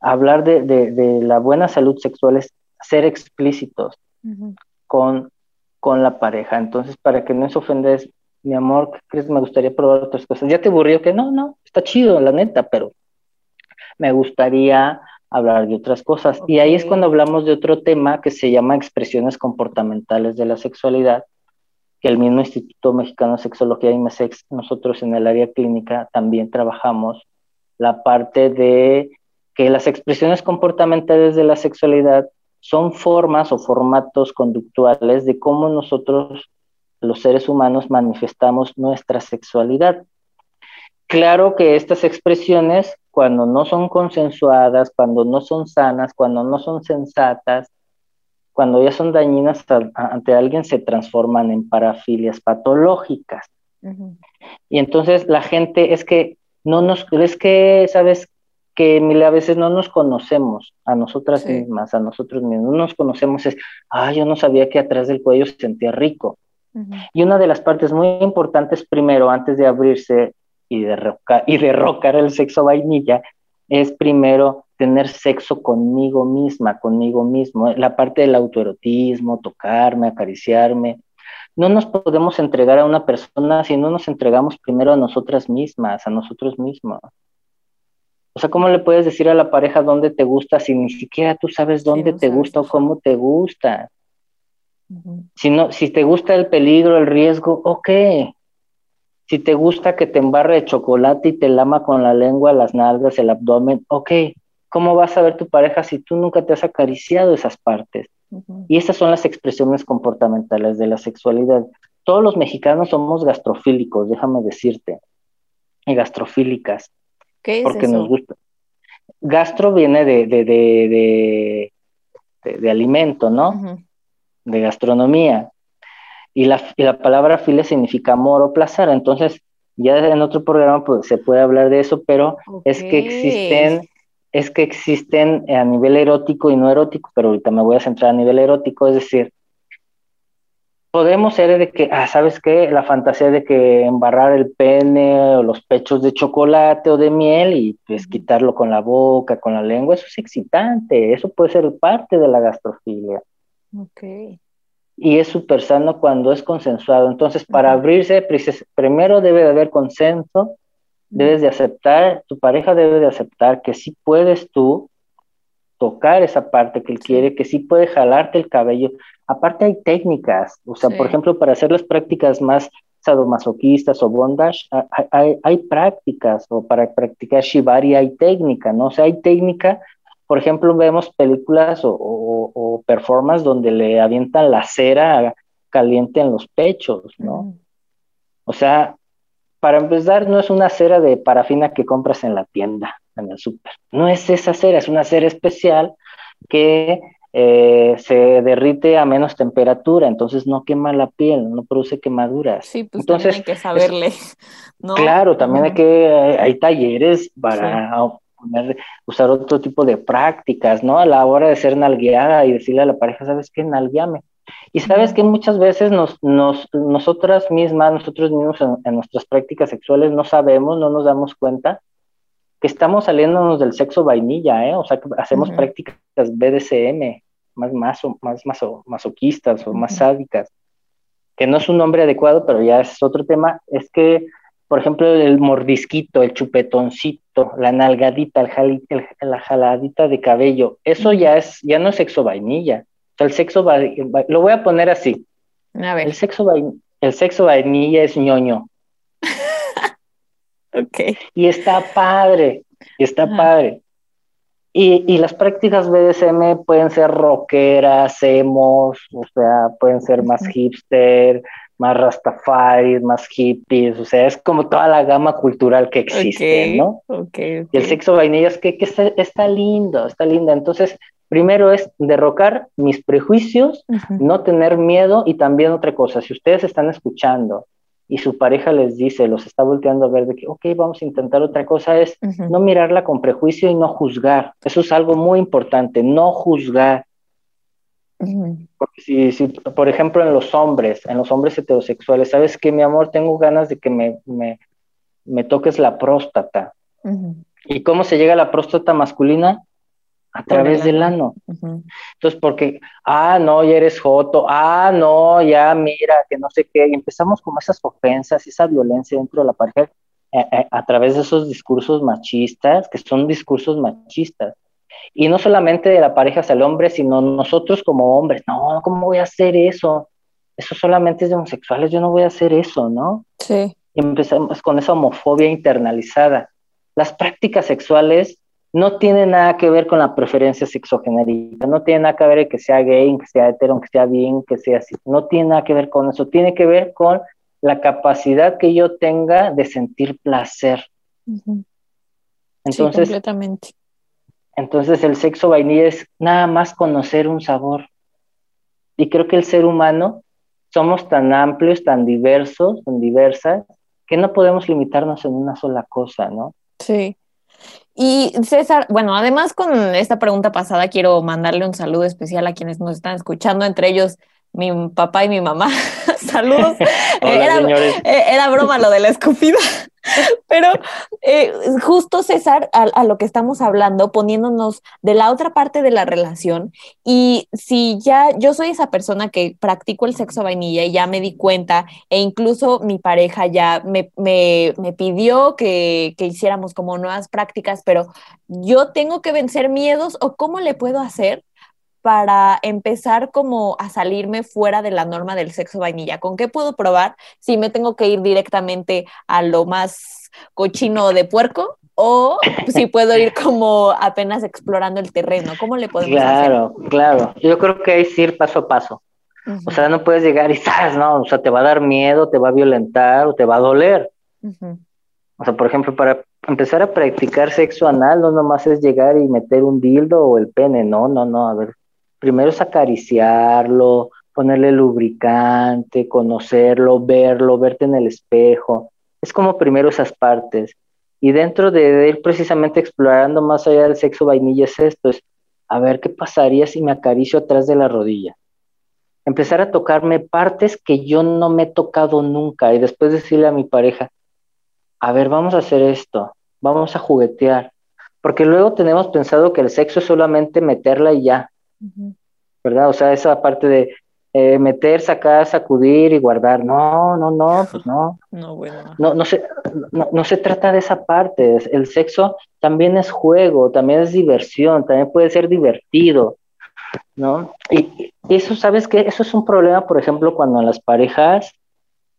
hablar de, de, la buena salud sexual es ser explícitos con, con la pareja. Entonces, para que no se ofendes, mi amor, ¿qué crees? Me gustaría probar otras cosas. Ya te aburrió que no, no, está chido, la neta, pero me gustaría hablar de otras cosas. Y ahí es cuando hablamos de otro tema que se llama expresiones comportamentales de la sexualidad, que el mismo Instituto Mexicano de Sexología IMESEX, nosotros en el área clínica también trabajamos la parte de que las expresiones comportamentales de la sexualidad son formas o formatos conductuales de cómo nosotros, los seres humanos, manifestamos nuestra sexualidad. Claro que estas expresiones, cuando no son consensuadas, cuando no son sanas, cuando no son sensatas, cuando ya son dañinas ante alguien, se transforman en parafilias patológicas. Y entonces la gente es que no nos, es que, sabes, que a veces no nos conocemos a nosotras mismas, a nosotros mismos, no nos conocemos, es, ah, yo no sabía que atrás del cuello se sentía rico. Y una de las partes muy importantes primero, antes de abrirse y derrocar, y derrocar el sexo vainilla, es primero tener sexo conmigo misma, conmigo mismo, la parte del autoerotismo, tocarme, acariciarme. No nos podemos entregar a una persona si no nos entregamos primero a nosotras mismas, a nosotros mismos. O sea, ¿cómo le puedes decir a la pareja dónde te gusta si ni siquiera tú sabes dónde te gusta o cómo te gusta? si, no, si te gusta el peligro, el riesgo, ok. Si te gusta que te embarre de chocolate y te lama con la lengua, las nalgas, el abdomen, ok. ¿Cómo vas a ver tu pareja si tú nunca te has acariciado esas partes? Y esas son las expresiones comportamentales de la sexualidad. Todos los mexicanos somos gastrofílicos, déjame decirte, y gastrofílicas. ¿Qué es porque eso? nos gusta. Gastro viene de, de, de, de alimento, ¿no? De gastronomía. Y la, y la palabra filia significa amor o placer. Entonces, ya en otro programa pues, se puede hablar de eso, pero es que existen es que existen a nivel erótico y no erótico, pero ahorita me voy a centrar a nivel erótico, es decir, podemos ser de que, ah, ¿sabes qué? La fantasía de que embarrar el pene o los pechos de chocolate o de miel y pues quitarlo con la boca, con la lengua, eso es excitante, eso puede ser parte de la gastrofilia. Ok. Y es súper sano cuando es consensuado. Entonces, para abrirse, primero debe de haber consenso, debes de aceptar, tu pareja debe de aceptar que sí puedes tú tocar esa parte que él quiere, que sí puede jalarte el cabello. Aparte hay técnicas, o sea, por ejemplo, para hacer las prácticas más sadomasoquistas o bondage, hay, hay, prácticas, o para practicar shibari hay técnica, ¿no? O sea, hay técnica, por ejemplo, vemos películas o, o, performances donde le avientan la cera caliente en los pechos, ¿no? O sea, para empezar, no es una cera de parafina que compras en la tienda, en el súper. No es esa cera, es una cera especial que eh, se derrite a menos temperatura, entonces no quema la piel, no produce quemaduras. Sí, pues entonces, hay que saberle. Claro, también hay que, hay, talleres para usar otro tipo de prácticas, ¿no? A la hora de ser nalgueada y decirle a la pareja, ¿sabes qué? Nalgueame. Y sabes que muchas veces nos, nos, nosotras mismas, nosotros mismos en, nuestras prácticas sexuales no sabemos, no nos damos cuenta que estamos saliéndonos del sexo vainilla, ¿eh? O sea, que hacemos prácticas BDSM, más, más, más masoquistas o más sádicas, que no es un nombre adecuado, pero ya es otro tema, es que, por ejemplo, el mordisquito, el chupetoncito, la nalgadita, el, la jaladita de cabello, eso ya es, ya no es sexo vainilla. O sea, el sexo, lo voy a poner así. A ver. El sexo, el sexo vainilla es ñoño. (laughs) Y está padre, y está padre. Y, y, las prácticas BDSM pueden ser rockeras, emos, o sea, pueden ser más hipster, más rastafari, más hippies, o sea, es como toda la gama cultural que existe, ¿no? Y el sexo vainilla es que, que está, está, lindo, está lindo. Entonces, primero es derrocar mis prejuicios, no tener miedo y también otra cosa, si ustedes están escuchando y su pareja les dice, los está volteando a ver de que, ok, vamos a intentar otra cosa, es no mirarla con prejuicio y no juzgar. Eso es algo muy importante, no juzgar. Porque si, si, por ejemplo, en los hombres, en los hombres heterosexuales, sabes que mi amor, tengo ganas de que me, me, me toques la próstata. ¿Y cómo se llega a la próstata masculina? a través del ano. Entonces, porque, ah, no, ya eres joto, ah, no, ya mira, que no sé qué, y empezamos con esas ofensas, esa violencia dentro de la pareja eh, eh, a través de esos discursos machistas, que son discursos machistas. Y no solamente de la pareja hacia el hombre, sino nosotros como hombres, no, ¿cómo voy a hacer eso? Eso solamente es de homosexuales, yo no voy a hacer eso, ¿no? Sí. Y empezamos con esa homofobia internalizada. Las prácticas sexuales no tiene nada que ver con la preferencia sexogenérica, no tiene nada que ver que sea gay, que sea hetero, que sea bien, que sea así, no tiene nada que ver con eso, tiene que ver con la capacidad que yo tenga de sentir placer. Entonces, completamente. Entonces el sexo vainilla es nada más conocer un sabor. Y creo que el ser humano somos tan amplios, tan diversos, tan diversas, que no podemos limitarnos en una sola cosa, ¿no? Sí. Y César, bueno, además con esta pregunta pasada quiero mandarle un saludo especial a quienes nos están escuchando, entre ellos mi papá y mi mamá. (laughs) Saludos. (laughs) Eh, era, broma lo de la escupida. (laughs) Pero eh, justo César, a, lo que estamos hablando, poniéndonos de la otra parte de la relación, y si ya yo soy esa persona que practico el sexo vainilla y ya me di cuenta, e incluso mi pareja ya me, me, me pidió que, que hiciéramos como nuevas prácticas, pero yo tengo que vencer miedos o cómo le puedo hacer para empezar como a salirme fuera de la norma del sexo vainilla? ¿Con qué puedo probar si me tengo que ir directamente a lo más cochino de puerco? O si puedo ir como apenas explorando el terreno, ¿cómo le podemos claro, hacer? Claro, claro. Yo creo que es ir paso a paso. O sea, no puedes llegar y sabes, no, o sea, te va a dar miedo, te va a violentar o te va a doler. O sea, por ejemplo, para empezar a practicar sexo anal, no nomás es llegar y meter un dildo o el pene, no, no, no, a ver, primero es acariciarlo, ponerle lubricante, conocerlo, verlo, verte en el espejo. Es como primero esas partes. Y dentro de ir precisamente explorando más allá del sexo vainilla es esto, es a ver qué pasaría si me acaricio atrás de la rodilla. Empezar a tocarme partes que yo no me he tocado nunca y después decirle a mi pareja, a ver, vamos a hacer esto, vamos a juguetear. Porque luego tenemos pensado que el sexo es solamente meterla y ya. ¿Verdad? O sea, esa parte de eh, meter, sacar, sacudir y guardar. No, no, no, pues no. (laughs) No, bueno. No, no, se, no, se trata de esa parte. El sexo también es juego, también es diversión, también puede ser divertido. ¿No? Y eso, ¿sabes qué? Eso es un problema, por ejemplo, cuando las parejas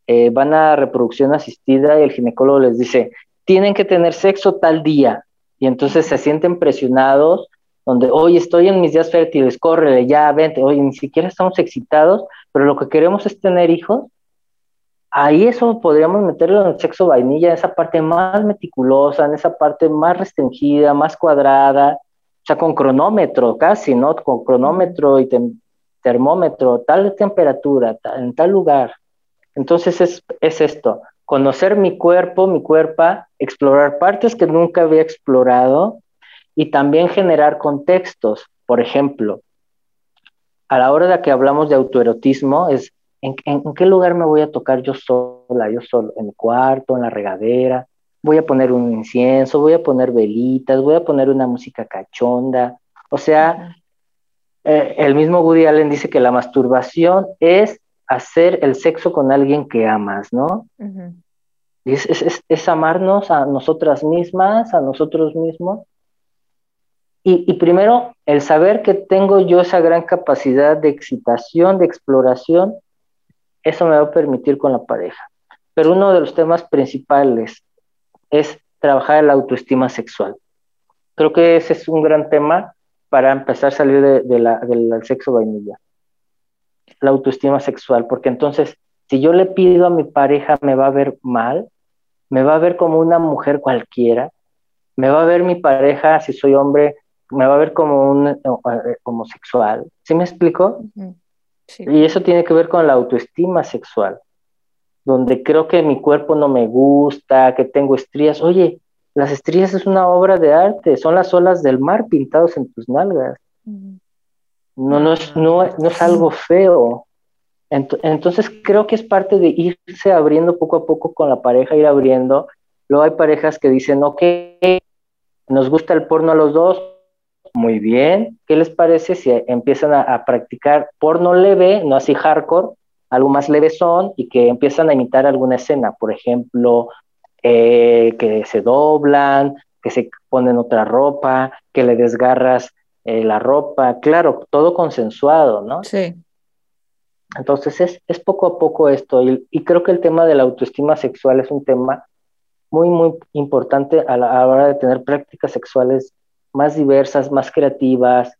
eh, van a reproducción asistida y el ginecólogo les dice, tienen que tener sexo tal día. Y entonces se sienten presionados, donde, hoy estoy en mis días fértiles, córrele, ya, vente, oye, ni siquiera estamos excitados, pero lo que queremos es tener hijos. Ahí eso podríamos meterlo en el sexo vainilla, en esa parte más meticulosa, en esa parte más restringida, más cuadrada, o sea, con cronómetro casi, ¿no? Con cronómetro y termómetro, tal temperatura, en tal lugar. Entonces es, es esto, conocer mi cuerpo, mi cuerpo, explorar partes que nunca había explorado y también generar contextos. Por ejemplo, a la hora de que hablamos de autoerotismo, es ¿en, qué lugar me voy a tocar yo sola, yo solo, en el cuarto, en la regadera, voy a poner un incienso, voy a poner velitas, voy a poner una música cachonda. O sea, eh, el mismo Woody Allen dice que la masturbación es hacer el sexo con alguien que amas, ¿no? es, amarnos a nosotras mismas, a nosotros mismos. Y, primero, el saber que tengo yo esa gran capacidad de excitación, de exploración, eso me va a permitir con la pareja. Pero uno de los temas principales es trabajar la autoestima sexual. Creo que ese es un gran tema para empezar a salir de, la, del sexo vainilla la autoestima sexual, porque entonces, si yo le pido a mi pareja, me va a ver mal, me va a ver como una mujer cualquiera, me va a ver mi pareja, si soy hombre, me va a ver como un eh, homosexual. ¿Sí me explico? Y eso tiene que ver con la autoestima sexual, donde creo que mi cuerpo no me gusta, que tengo estrías. Oye, las estrías es una obra de arte, son las olas del mar pintados en tus nalgas. No, no, es, no, es algo feo. Entonces creo que es parte de irse abriendo poco a poco con la pareja, ir abriendo. Luego hay parejas que dicen, ok, nos gusta el porno a los dos, muy bien. ¿Qué les parece si empiezan a, practicar porno leve, no así hardcore, algo más leve son y que empiezan a imitar alguna escena? Por ejemplo, eh, que se doblan, que se ponen otra ropa, que le desgarras eh, la ropa, claro, todo consensuado, ¿no? Sí. Entonces es, poco a poco esto y, creo que el tema de la autoestima sexual es un tema muy, muy importante a la, hora de tener prácticas sexuales más diversas, más creativas,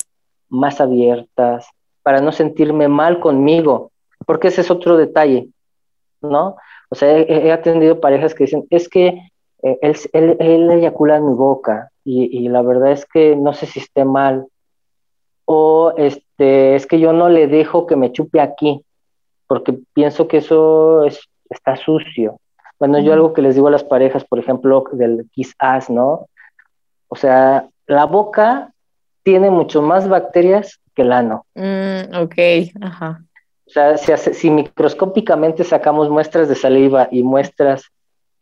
más abiertas, para no sentirme mal conmigo, porque ese es otro detalle, ¿no? O sea, he, atendido parejas que dicen, es que eh, él, él, él, eyacula en mi boca y, y, la verdad es que no sé si esté mal, o este, es que yo no le dejo que me chupe aquí, porque pienso que eso es, está sucio. Bueno, yo algo que les digo a las parejas, por ejemplo, del kiss ass, ¿no? O sea, la boca tiene mucho más bacterias que el ano. Mm, ok, ajá. O sea, si, microscópicamente sacamos muestras de saliva y muestras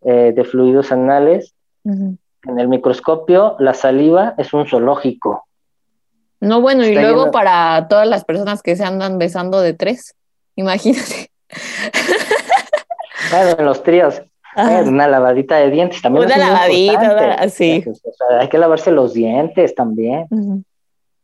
eh, de fluidos anales, en el microscopio la saliva es un zoológico. No, bueno, y luego para todas las personas que se andan besando de tres, imagínate. Claro, en los tríos. Eh, una lavadita de dientes también. Una lavadita, sí. hay que lavarse los dientes también.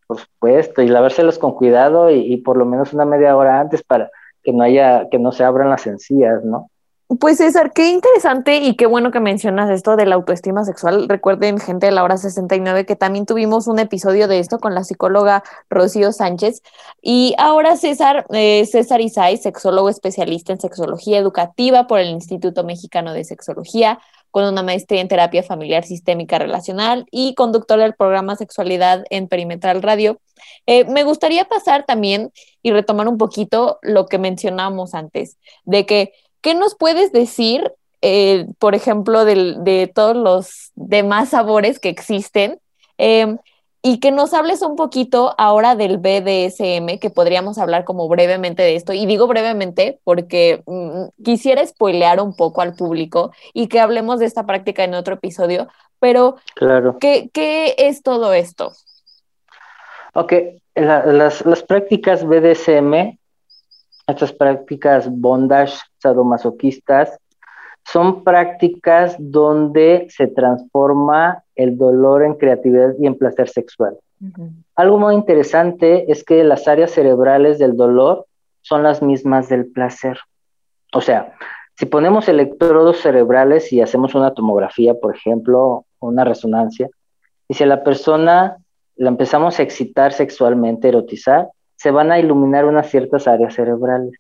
Por supuesto, y lavárselos con cuidado y, y, por lo menos una media hora antes para que no haya, que no se abran las encías, ¿no? Pues César, qué interesante y qué bueno que mencionas esto de la autoestima sexual. Recuerden, gente de la hora 69, que también tuvimos un episodio de esto con la psicóloga Rocío Sánchez. Y ahora César, eh, César Isai, sexólogo especialista en sexología educativa por el Instituto Mexicano de Sexología, con una maestría en terapia familiar sistémica relacional y conductor del programa Sexualidad en Perimetral Radio. Eh, me gustaría pasar también y retomar un poquito lo que mencionamos antes, de que ¿Qué nos puedes decir, eh, por ejemplo, de, todos los demás sabores que existen? Em, y que nos hables un poquito ahora del BDSM, que podríamos hablar como brevemente de esto. Y digo brevemente porque mm, quisiera spoilear un poco al público y que hablemos de esta práctica en otro episodio, pero claro. ¿qué, es todo esto? Ok, las, las prácticas BDSM estas prácticas bondage sadomasoquistas son prácticas donde se transforma el dolor en creatividad y en placer sexual. Algo muy interesante es que las áreas cerebrales del dolor son las mismas del placer. O sea, Si ponemos electrodos cerebrales y hacemos una tomografía, por ejemplo, una resonancia, y si a la persona la empezamos a excitar sexualmente, erotizar, se van a iluminar unas ciertas áreas cerebrales.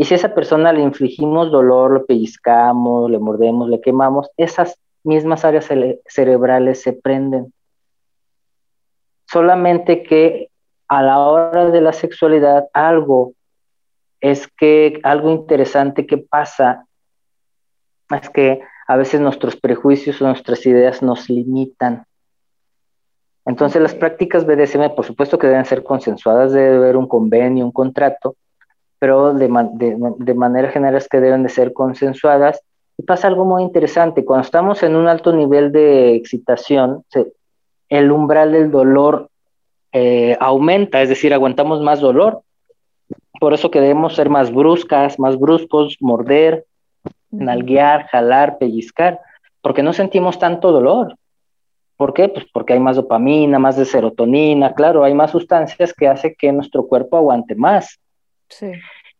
Y si a esa persona le infligimos dolor, lo pellizcamos, le mordemos, le quemamos, esas mismas áreas cerebrales se prenden. Solamente que a la hora de la sexualidad algo es que algo interesante que pasa es que a veces nuestros prejuicios o nuestras ideas nos limitan. Entonces las prácticas BDSM, por supuesto que deben ser consensuadas, debe haber un convenio, un contrato, pero de, manera general es que deben de ser consensuadas. Y pasa algo muy interesante, cuando estamos en un alto nivel de excitación, el umbral del dolor eh, aumenta, es decir, aguantamos más dolor. Por eso que debemos ser más bruscas, más bruscos, morder, nalguear, jalar, pellizcar, porque no sentimos tanto dolor. ¿Por qué? Pues porque hay más dopamina, más de serotonina, claro, hay más sustancias que hace que nuestro cuerpo aguante más. Sí.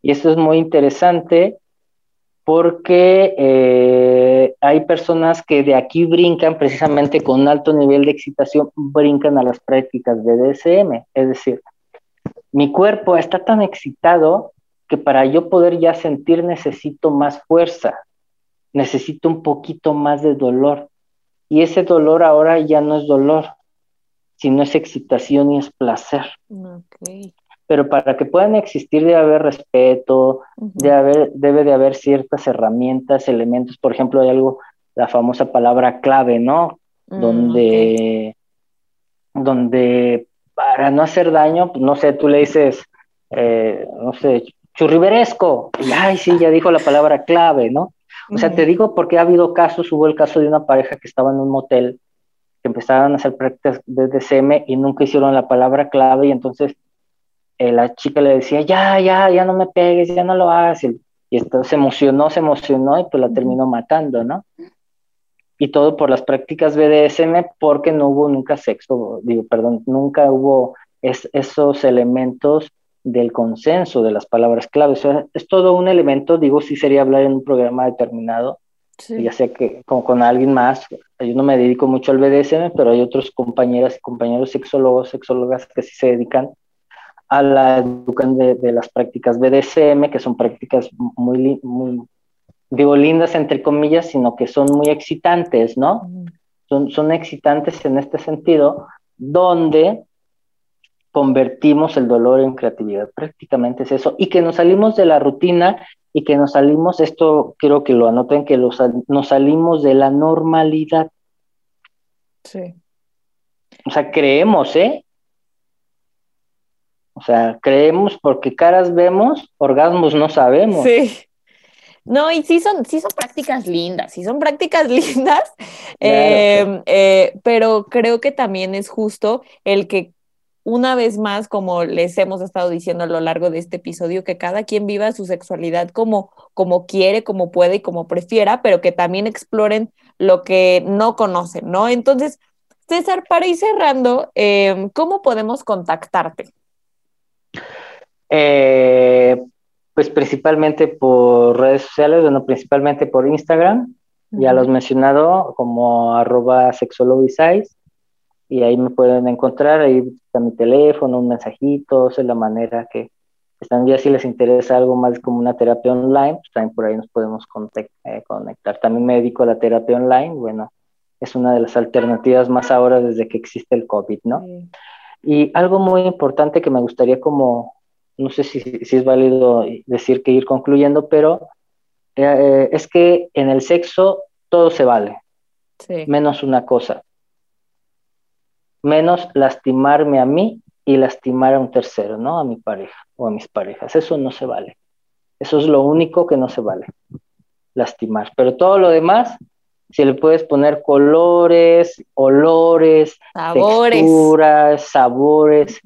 Y esto es muy interesante porque eh, hay personas que de aquí brincan precisamente con alto nivel de excitación, brincan a las prácticas de DSM. Es decir, mi cuerpo está tan excitado que para yo poder ya sentir necesito más fuerza, necesito un poquito más de dolor. Y ese dolor ahora ya no es dolor, sino es excitación y es placer. Pero para que puedan existir debe haber respeto, debe, haber, debe de haber ciertas herramientas, elementos. Por ejemplo, hay algo, la famosa palabra clave, ¿no? Mm, donde, donde para no hacer daño, pues, no sé, tú le dices, eh, no sé, churriberesco, y ay, sí, ya dijo la palabra clave, ¿no? O sea, te digo porque ha habido casos, hubo el caso de una pareja que estaba en un motel, que empezaron a hacer prácticas de DCM y nunca hicieron la palabra clave y entonces eh, la chica le decía, ya, ya, ya no me pegues, ya no lo hagas. Y, esto se emocionó, se emocionó y pues la terminó matando, ¿no? Y todo por las prácticas BDSM porque no hubo nunca sexo, digo, perdón, nunca hubo esos elementos del consenso de las palabras claves. es todo un elemento, digo, sí sería hablar en un programa determinado, ya sé que como con alguien más, yo no me dedico mucho al BDSM, pero hay otros compañeras y compañeros sexólogos, sexólogas que sí se dedican a la educación de, las prácticas BDSM, que son prácticas muy, muy, digo, lindas entre comillas, sino que son muy excitantes, ¿no? Son, son excitantes en este sentido, donde convertimos el dolor en creatividad, prácticamente es eso, y que nos salimos de la rutina y que nos salimos, esto quiero que lo anoten, que los, nos salimos de la normalidad. Sí. O sea, creemos, ¿eh? O sea, creemos porque caras vemos, orgasmos no sabemos. Sí. No, y sí son, sí son prácticas lindas, sí son prácticas (laughs) lindas, eh, eh, pero creo que también es justo el que una vez más, como les hemos estado diciendo a lo largo de este episodio, que cada quien viva su sexualidad como, como quiere, como puede y como prefiera, pero que también exploren lo que no conocen, ¿no? Entonces, César, para ir cerrando, em, ¿cómo podemos contactarte? Eh, pues principalmente por redes sociales, bueno, principalmente por Instagram, ya los he mencionado como arroba y ahí me pueden encontrar, ahí está mi teléfono, un mensajito, esa es la manera que están. Ya si les interesa algo más como una terapia online, pues también por ahí nos podemos eh, conectar. También me dedico a la terapia online, bueno, es una de las alternativas más ahora desde que existe el COVID, ¿no? Y algo muy importante que me gustaría como, no sé si, si es válido decir que ir concluyendo, pero eh, eh, es que en el sexo todo se vale, menos una cosa menos lastimarme a mí y lastimar a un tercero, ¿no? A mi pareja o a mis parejas. Eso no se vale. Eso es lo único que no se vale, lastimar. Pero todo lo demás, si le puedes poner colores, olores, sabores. texturas, sabores,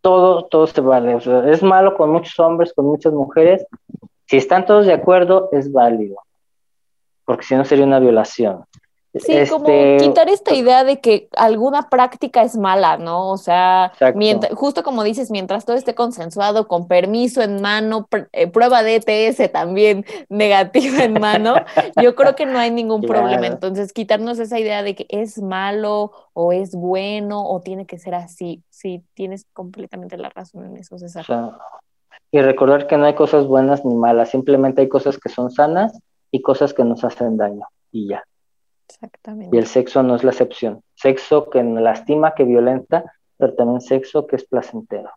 todo, todo se vale. es malo con muchos hombres, con muchas mujeres. Si están todos de acuerdo, es válido, porque si no sería una violación. Sí, como este, quitar esta idea de que alguna práctica es mala, ¿no? O sea, justo como dices, mientras todo esté consensuado, con permiso en mano, eh, prueba de ETS también (laughs) negativa en mano, yo creo que no hay ningún problema. Entonces, quitarnos esa idea de que es malo o es bueno o tiene que ser así. Sí, tienes completamente la razón en eso, César. y recordar que no hay cosas buenas ni malas, simplemente hay cosas que son sanas y cosas que nos hacen daño y ya. Exactamente. Y el sexo no es la excepción. Sexo que lastima, que violenta, pero también sexo que es placentero.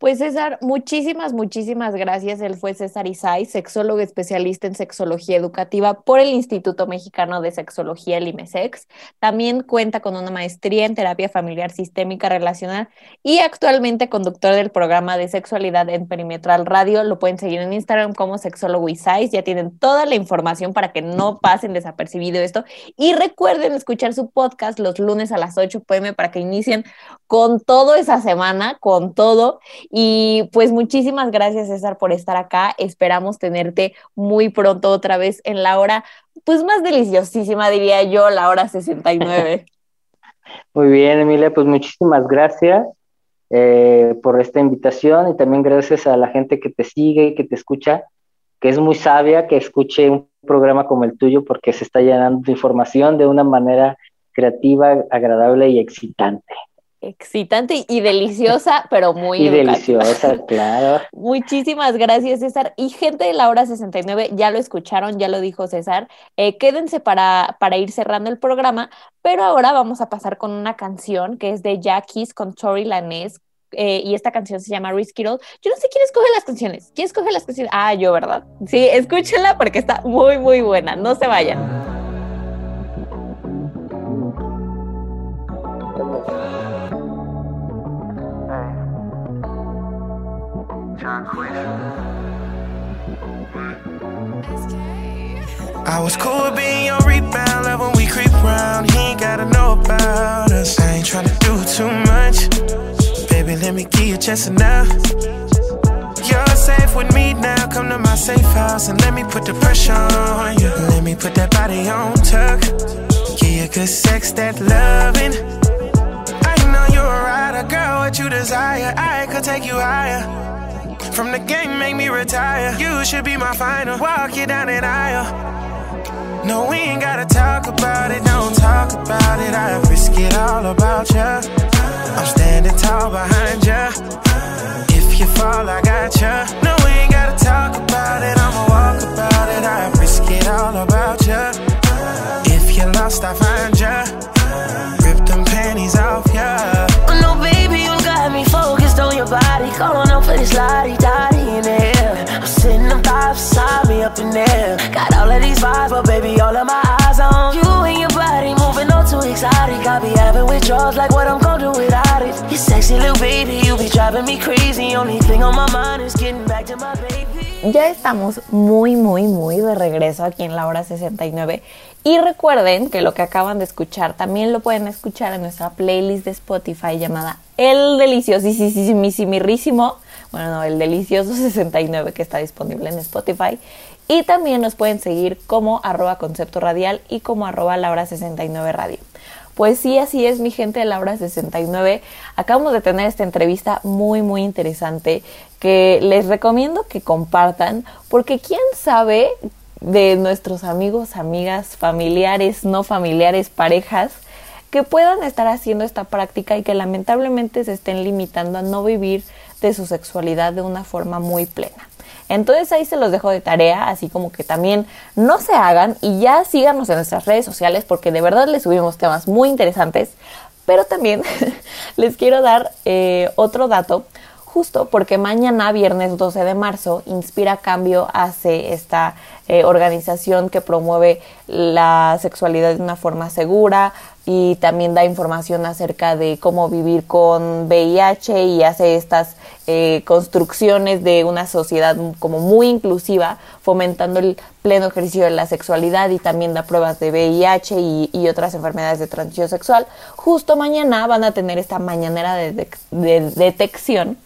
Pues César, muchísimas, muchísimas gracias. Él fue César Isai, sexólogo especialista en sexología educativa por el Instituto Mexicano de Sexología, el IMESEX. También cuenta con una maestría en terapia familiar sistémica relacional y actualmente conductor del programa de sexualidad en Perimetral Radio. Lo pueden seguir en Instagram como sexólogo Isai. Ya tienen toda la información para que no pasen desapercibido esto. Y recuerden escuchar su podcast los lunes a las 8 pm para que inicien con todo esa semana, con todo. Y pues muchísimas gracias César por estar acá. Esperamos tenerte muy pronto otra vez en la hora, pues más deliciosísima diría yo, la hora 69. (laughs) Muy bien, Emilia, pues muchísimas gracias eh, por esta invitación y también gracias a la gente que te sigue y que te escucha, que es muy sabia que escuche un programa como el tuyo porque se está llenando de información de una manera creativa, agradable y excitante excitante y deliciosa, (laughs) pero muy y deliciosa, claro. (laughs) Muchísimas gracias, César. Y gente de la hora 69, ya lo escucharon, ya lo dijo César. Eh, quédense para, para ir cerrando el programa, pero ahora vamos a pasar con una canción que es de Jackies con Tori Lanez. Eh, y esta canción se llama Risky Roll. Yo no sé quién escoge las canciones. ¿Quién escoge las canciones? Ah, yo, ¿verdad? Sí, escúchenla porque está muy, muy buena. No se vayan. I was cool being your rebound, love when we creep around. He ain't gotta know about us. I ain't tryna do too much. Baby, let me give you just enough. You're safe with me now. Come to my safe house and let me put the pressure on you. Let me put that body on tuck. Give you good sex, that loving. I know you're a rider, girl. What you desire, I could take you higher. From the game, make me retire. You should be my final. Walk you down an aisle. No, we ain't gotta talk about it. Don't talk about it. I risk it all about you. I'm standing tall behind you. If you fall, I got you. No, we ain't gotta talk about it. I'ma walk about it. I risk it all about you. If you're lost, I find you. Rip them panties off, yeah. Oh, no, baby, you got me focused on your body. Going on for this lottie Got all these eyes on you and your body moving on be having like what I'm gonna do. You sexy little baby, be driving me crazy. Only thing on my mind is getting my. Ya estamos muy, muy, muy de regreso aquí en la hora 69. Y recuerden que lo que acaban de escuchar también lo pueden escuchar en nuestra playlist de Spotify llamada El Deliciosísimo bueno, no, el delicioso 69 que está disponible en Spotify. Y también nos pueden seguir como arroba concepto radial y como arroba laura 69 radio. Pues sí, así es mi gente de Laura 69. Acabamos de tener esta entrevista muy, muy interesante que les recomiendo que compartan porque quién sabe de nuestros amigos, amigas, familiares, no familiares, parejas, que puedan estar haciendo esta práctica y que lamentablemente se estén limitando a no vivir de su sexualidad de una forma muy plena. Entonces ahí se los dejo de tarea, así como que también no se hagan y ya síganos en nuestras redes sociales porque de verdad les subimos temas muy interesantes, pero también (laughs) les quiero dar eh, otro dato justo porque mañana, viernes 12 de marzo, Inspira Cambio hace esta eh, organización que promueve la sexualidad de una forma segura y también da información acerca de cómo vivir con VIH y hace estas eh, construcciones de una sociedad como muy inclusiva, fomentando el pleno ejercicio de la sexualidad y también da pruebas de VIH y, otras enfermedades de transmisión sexual. Justo mañana van a tener esta mañanera de detección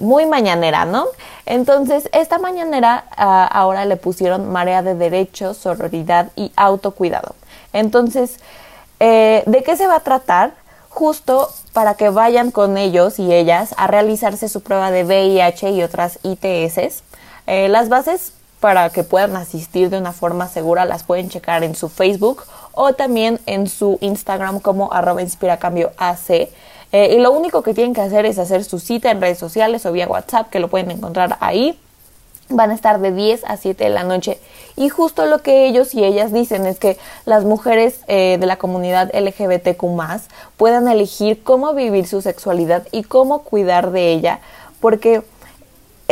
muy mañanera, ¿no? Entonces, esta mañanera ah, ahora le pusieron marea de derechos, sororidad y autocuidado. Entonces, eh, ¿de qué se va a tratar? Justo para que vayan con ellos y ellas a realizarse su prueba de VIH y otras ITS. Eh, las bases para que puedan asistir de una forma segura las pueden checar en su Facebook o también en su Instagram como arroba inspiracambioac. Eh, y lo único que tienen que hacer es hacer su cita en redes sociales o vía WhatsApp, que lo pueden encontrar ahí. Van a estar de 10 a 7 de la noche. Y justo lo que ellos y ellas dicen es que las mujeres eh, de la comunidad LGBTQ puedan elegir cómo vivir su sexualidad y cómo cuidar de ella. Porque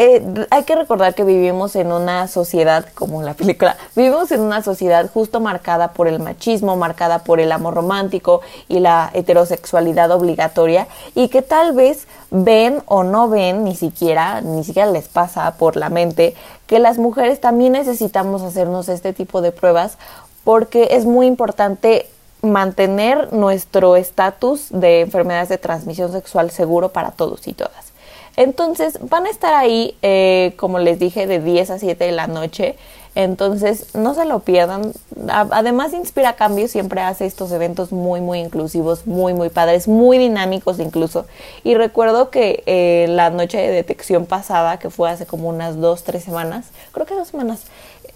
eh, hay que recordar que vivimos en una sociedad, como la película, vivimos en una sociedad justo marcada por el machismo, marcada por el amor romántico y la heterosexualidad obligatoria, y que tal vez ven o no ven, ni siquiera, ni siquiera les pasa por la mente, que las mujeres también necesitamos hacernos este tipo de pruebas porque es muy importante mantener nuestro estatus de enfermedades de transmisión sexual seguro para todos y todas. Entonces van a estar ahí, eh, como les dije, de 10 a 7 de la noche. Entonces no se lo pierdan. Además, Inspira Cambio siempre hace estos eventos muy, muy inclusivos, muy, muy padres, muy dinámicos incluso. Y recuerdo que eh, la noche de detección pasada, que fue hace como unas dos, tres semanas, creo que dos semanas,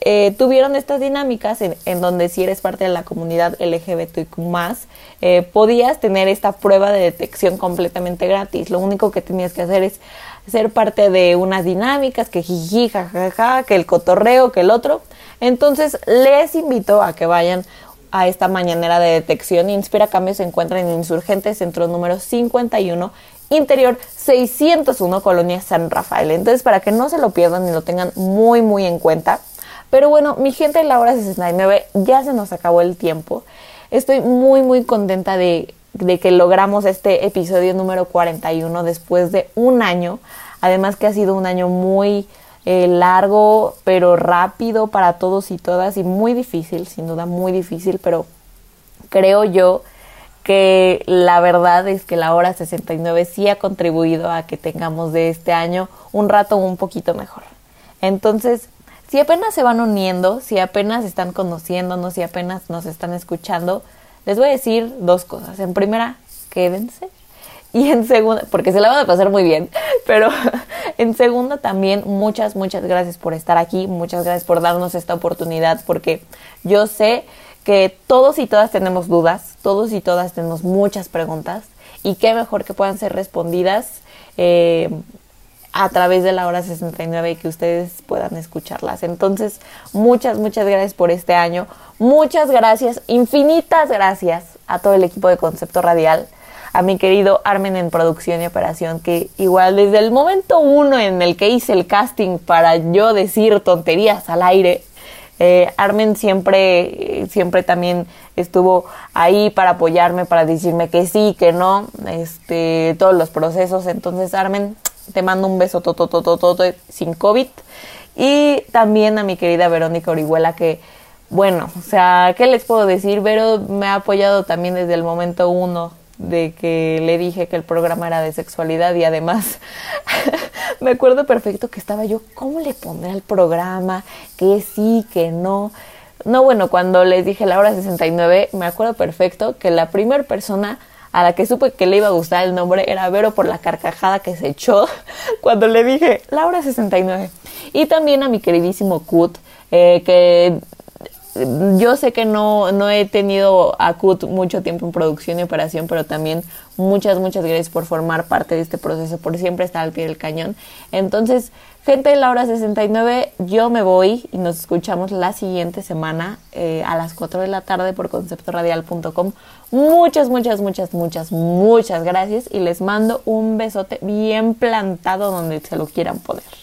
eh, tuvieron estas dinámicas en, donde si eres parte de la comunidad LGBTQ+, eh, podías tener esta prueba de detección completamente gratis. Lo único que tenías que hacer es ser parte de unas dinámicas, que jiji, jajaja, que el cotorreo, que el otro. Entonces, les invito a que vayan a esta mañanera de detección. Inspira Cambio se encuentra en Insurgente, centro número 51, interior 601, Colonia San Rafael. Entonces, para que no se lo pierdan y lo tengan muy, muy en cuenta, pero bueno, mi gente de la hora 69, ya se nos acabó el tiempo. Estoy muy, muy contenta de, que logramos este episodio número 41 después de un año. Además que ha sido un año muy eh, largo, pero rápido para todos y todas y muy difícil, sin duda muy difícil, pero creo yo que la verdad es que la hora 69 sí ha contribuido a que tengamos de este año un rato un poquito mejor. Entonces, si apenas se van uniendo, si apenas están conociéndonos, si apenas nos están escuchando, les voy a decir dos cosas. En primera, quédense. Y en segunda, porque se la van a pasar muy bien, (laughs) pero (laughs) en segunda también muchas, muchas gracias por estar aquí, muchas gracias por darnos esta oportunidad, porque yo sé que todos y todas tenemos dudas, todos y todas tenemos muchas preguntas, y qué mejor que puedan ser respondidas eh, a través de la hora 69 y que ustedes puedan escucharlas. Entonces, muchas, muchas gracias por este año. Muchas gracias, infinitas gracias a todo el equipo de Concepto Radial, a mi querido Armen en producción y operación, que igual desde el momento uno en el que hice el casting para yo decir tonterías al aire, eh, Armen siempre, siempre también estuvo ahí para apoyarme, para decirme que sí, que no, este, todos los procesos. Entonces, Armen, te mando un beso todo sin COVID. Y también a mi querida Verónica Orihuela que, bueno, o sea, ¿qué les puedo decir? Vero me ha apoyado también desde el momento uno de que le dije que el programa era de sexualidad y además (laughs) me acuerdo perfecto que estaba yo, ¿cómo le pondré al programa? Que sí, que no. No, bueno, cuando les dije la hora 69, me acuerdo perfecto que la primera persona a la que supe que le iba a gustar el nombre era Vero por la carcajada que se echó (laughs) cuando le dije Laura 69. Y también a mi queridísimo Kut, eh, que yo sé que no, no he tenido a Kut mucho tiempo en producción y operación, pero también muchas, muchas gracias por formar parte de este proceso, por siempre estar al pie del cañón. Entonces, gente de la hora 69, yo me voy y nos escuchamos la siguiente semana eh, a las 4 de la tarde por conceptoradial.com. Muchas, muchas, muchas, muchas, muchas gracias y les mando un besote bien plantado donde se lo quieran poner.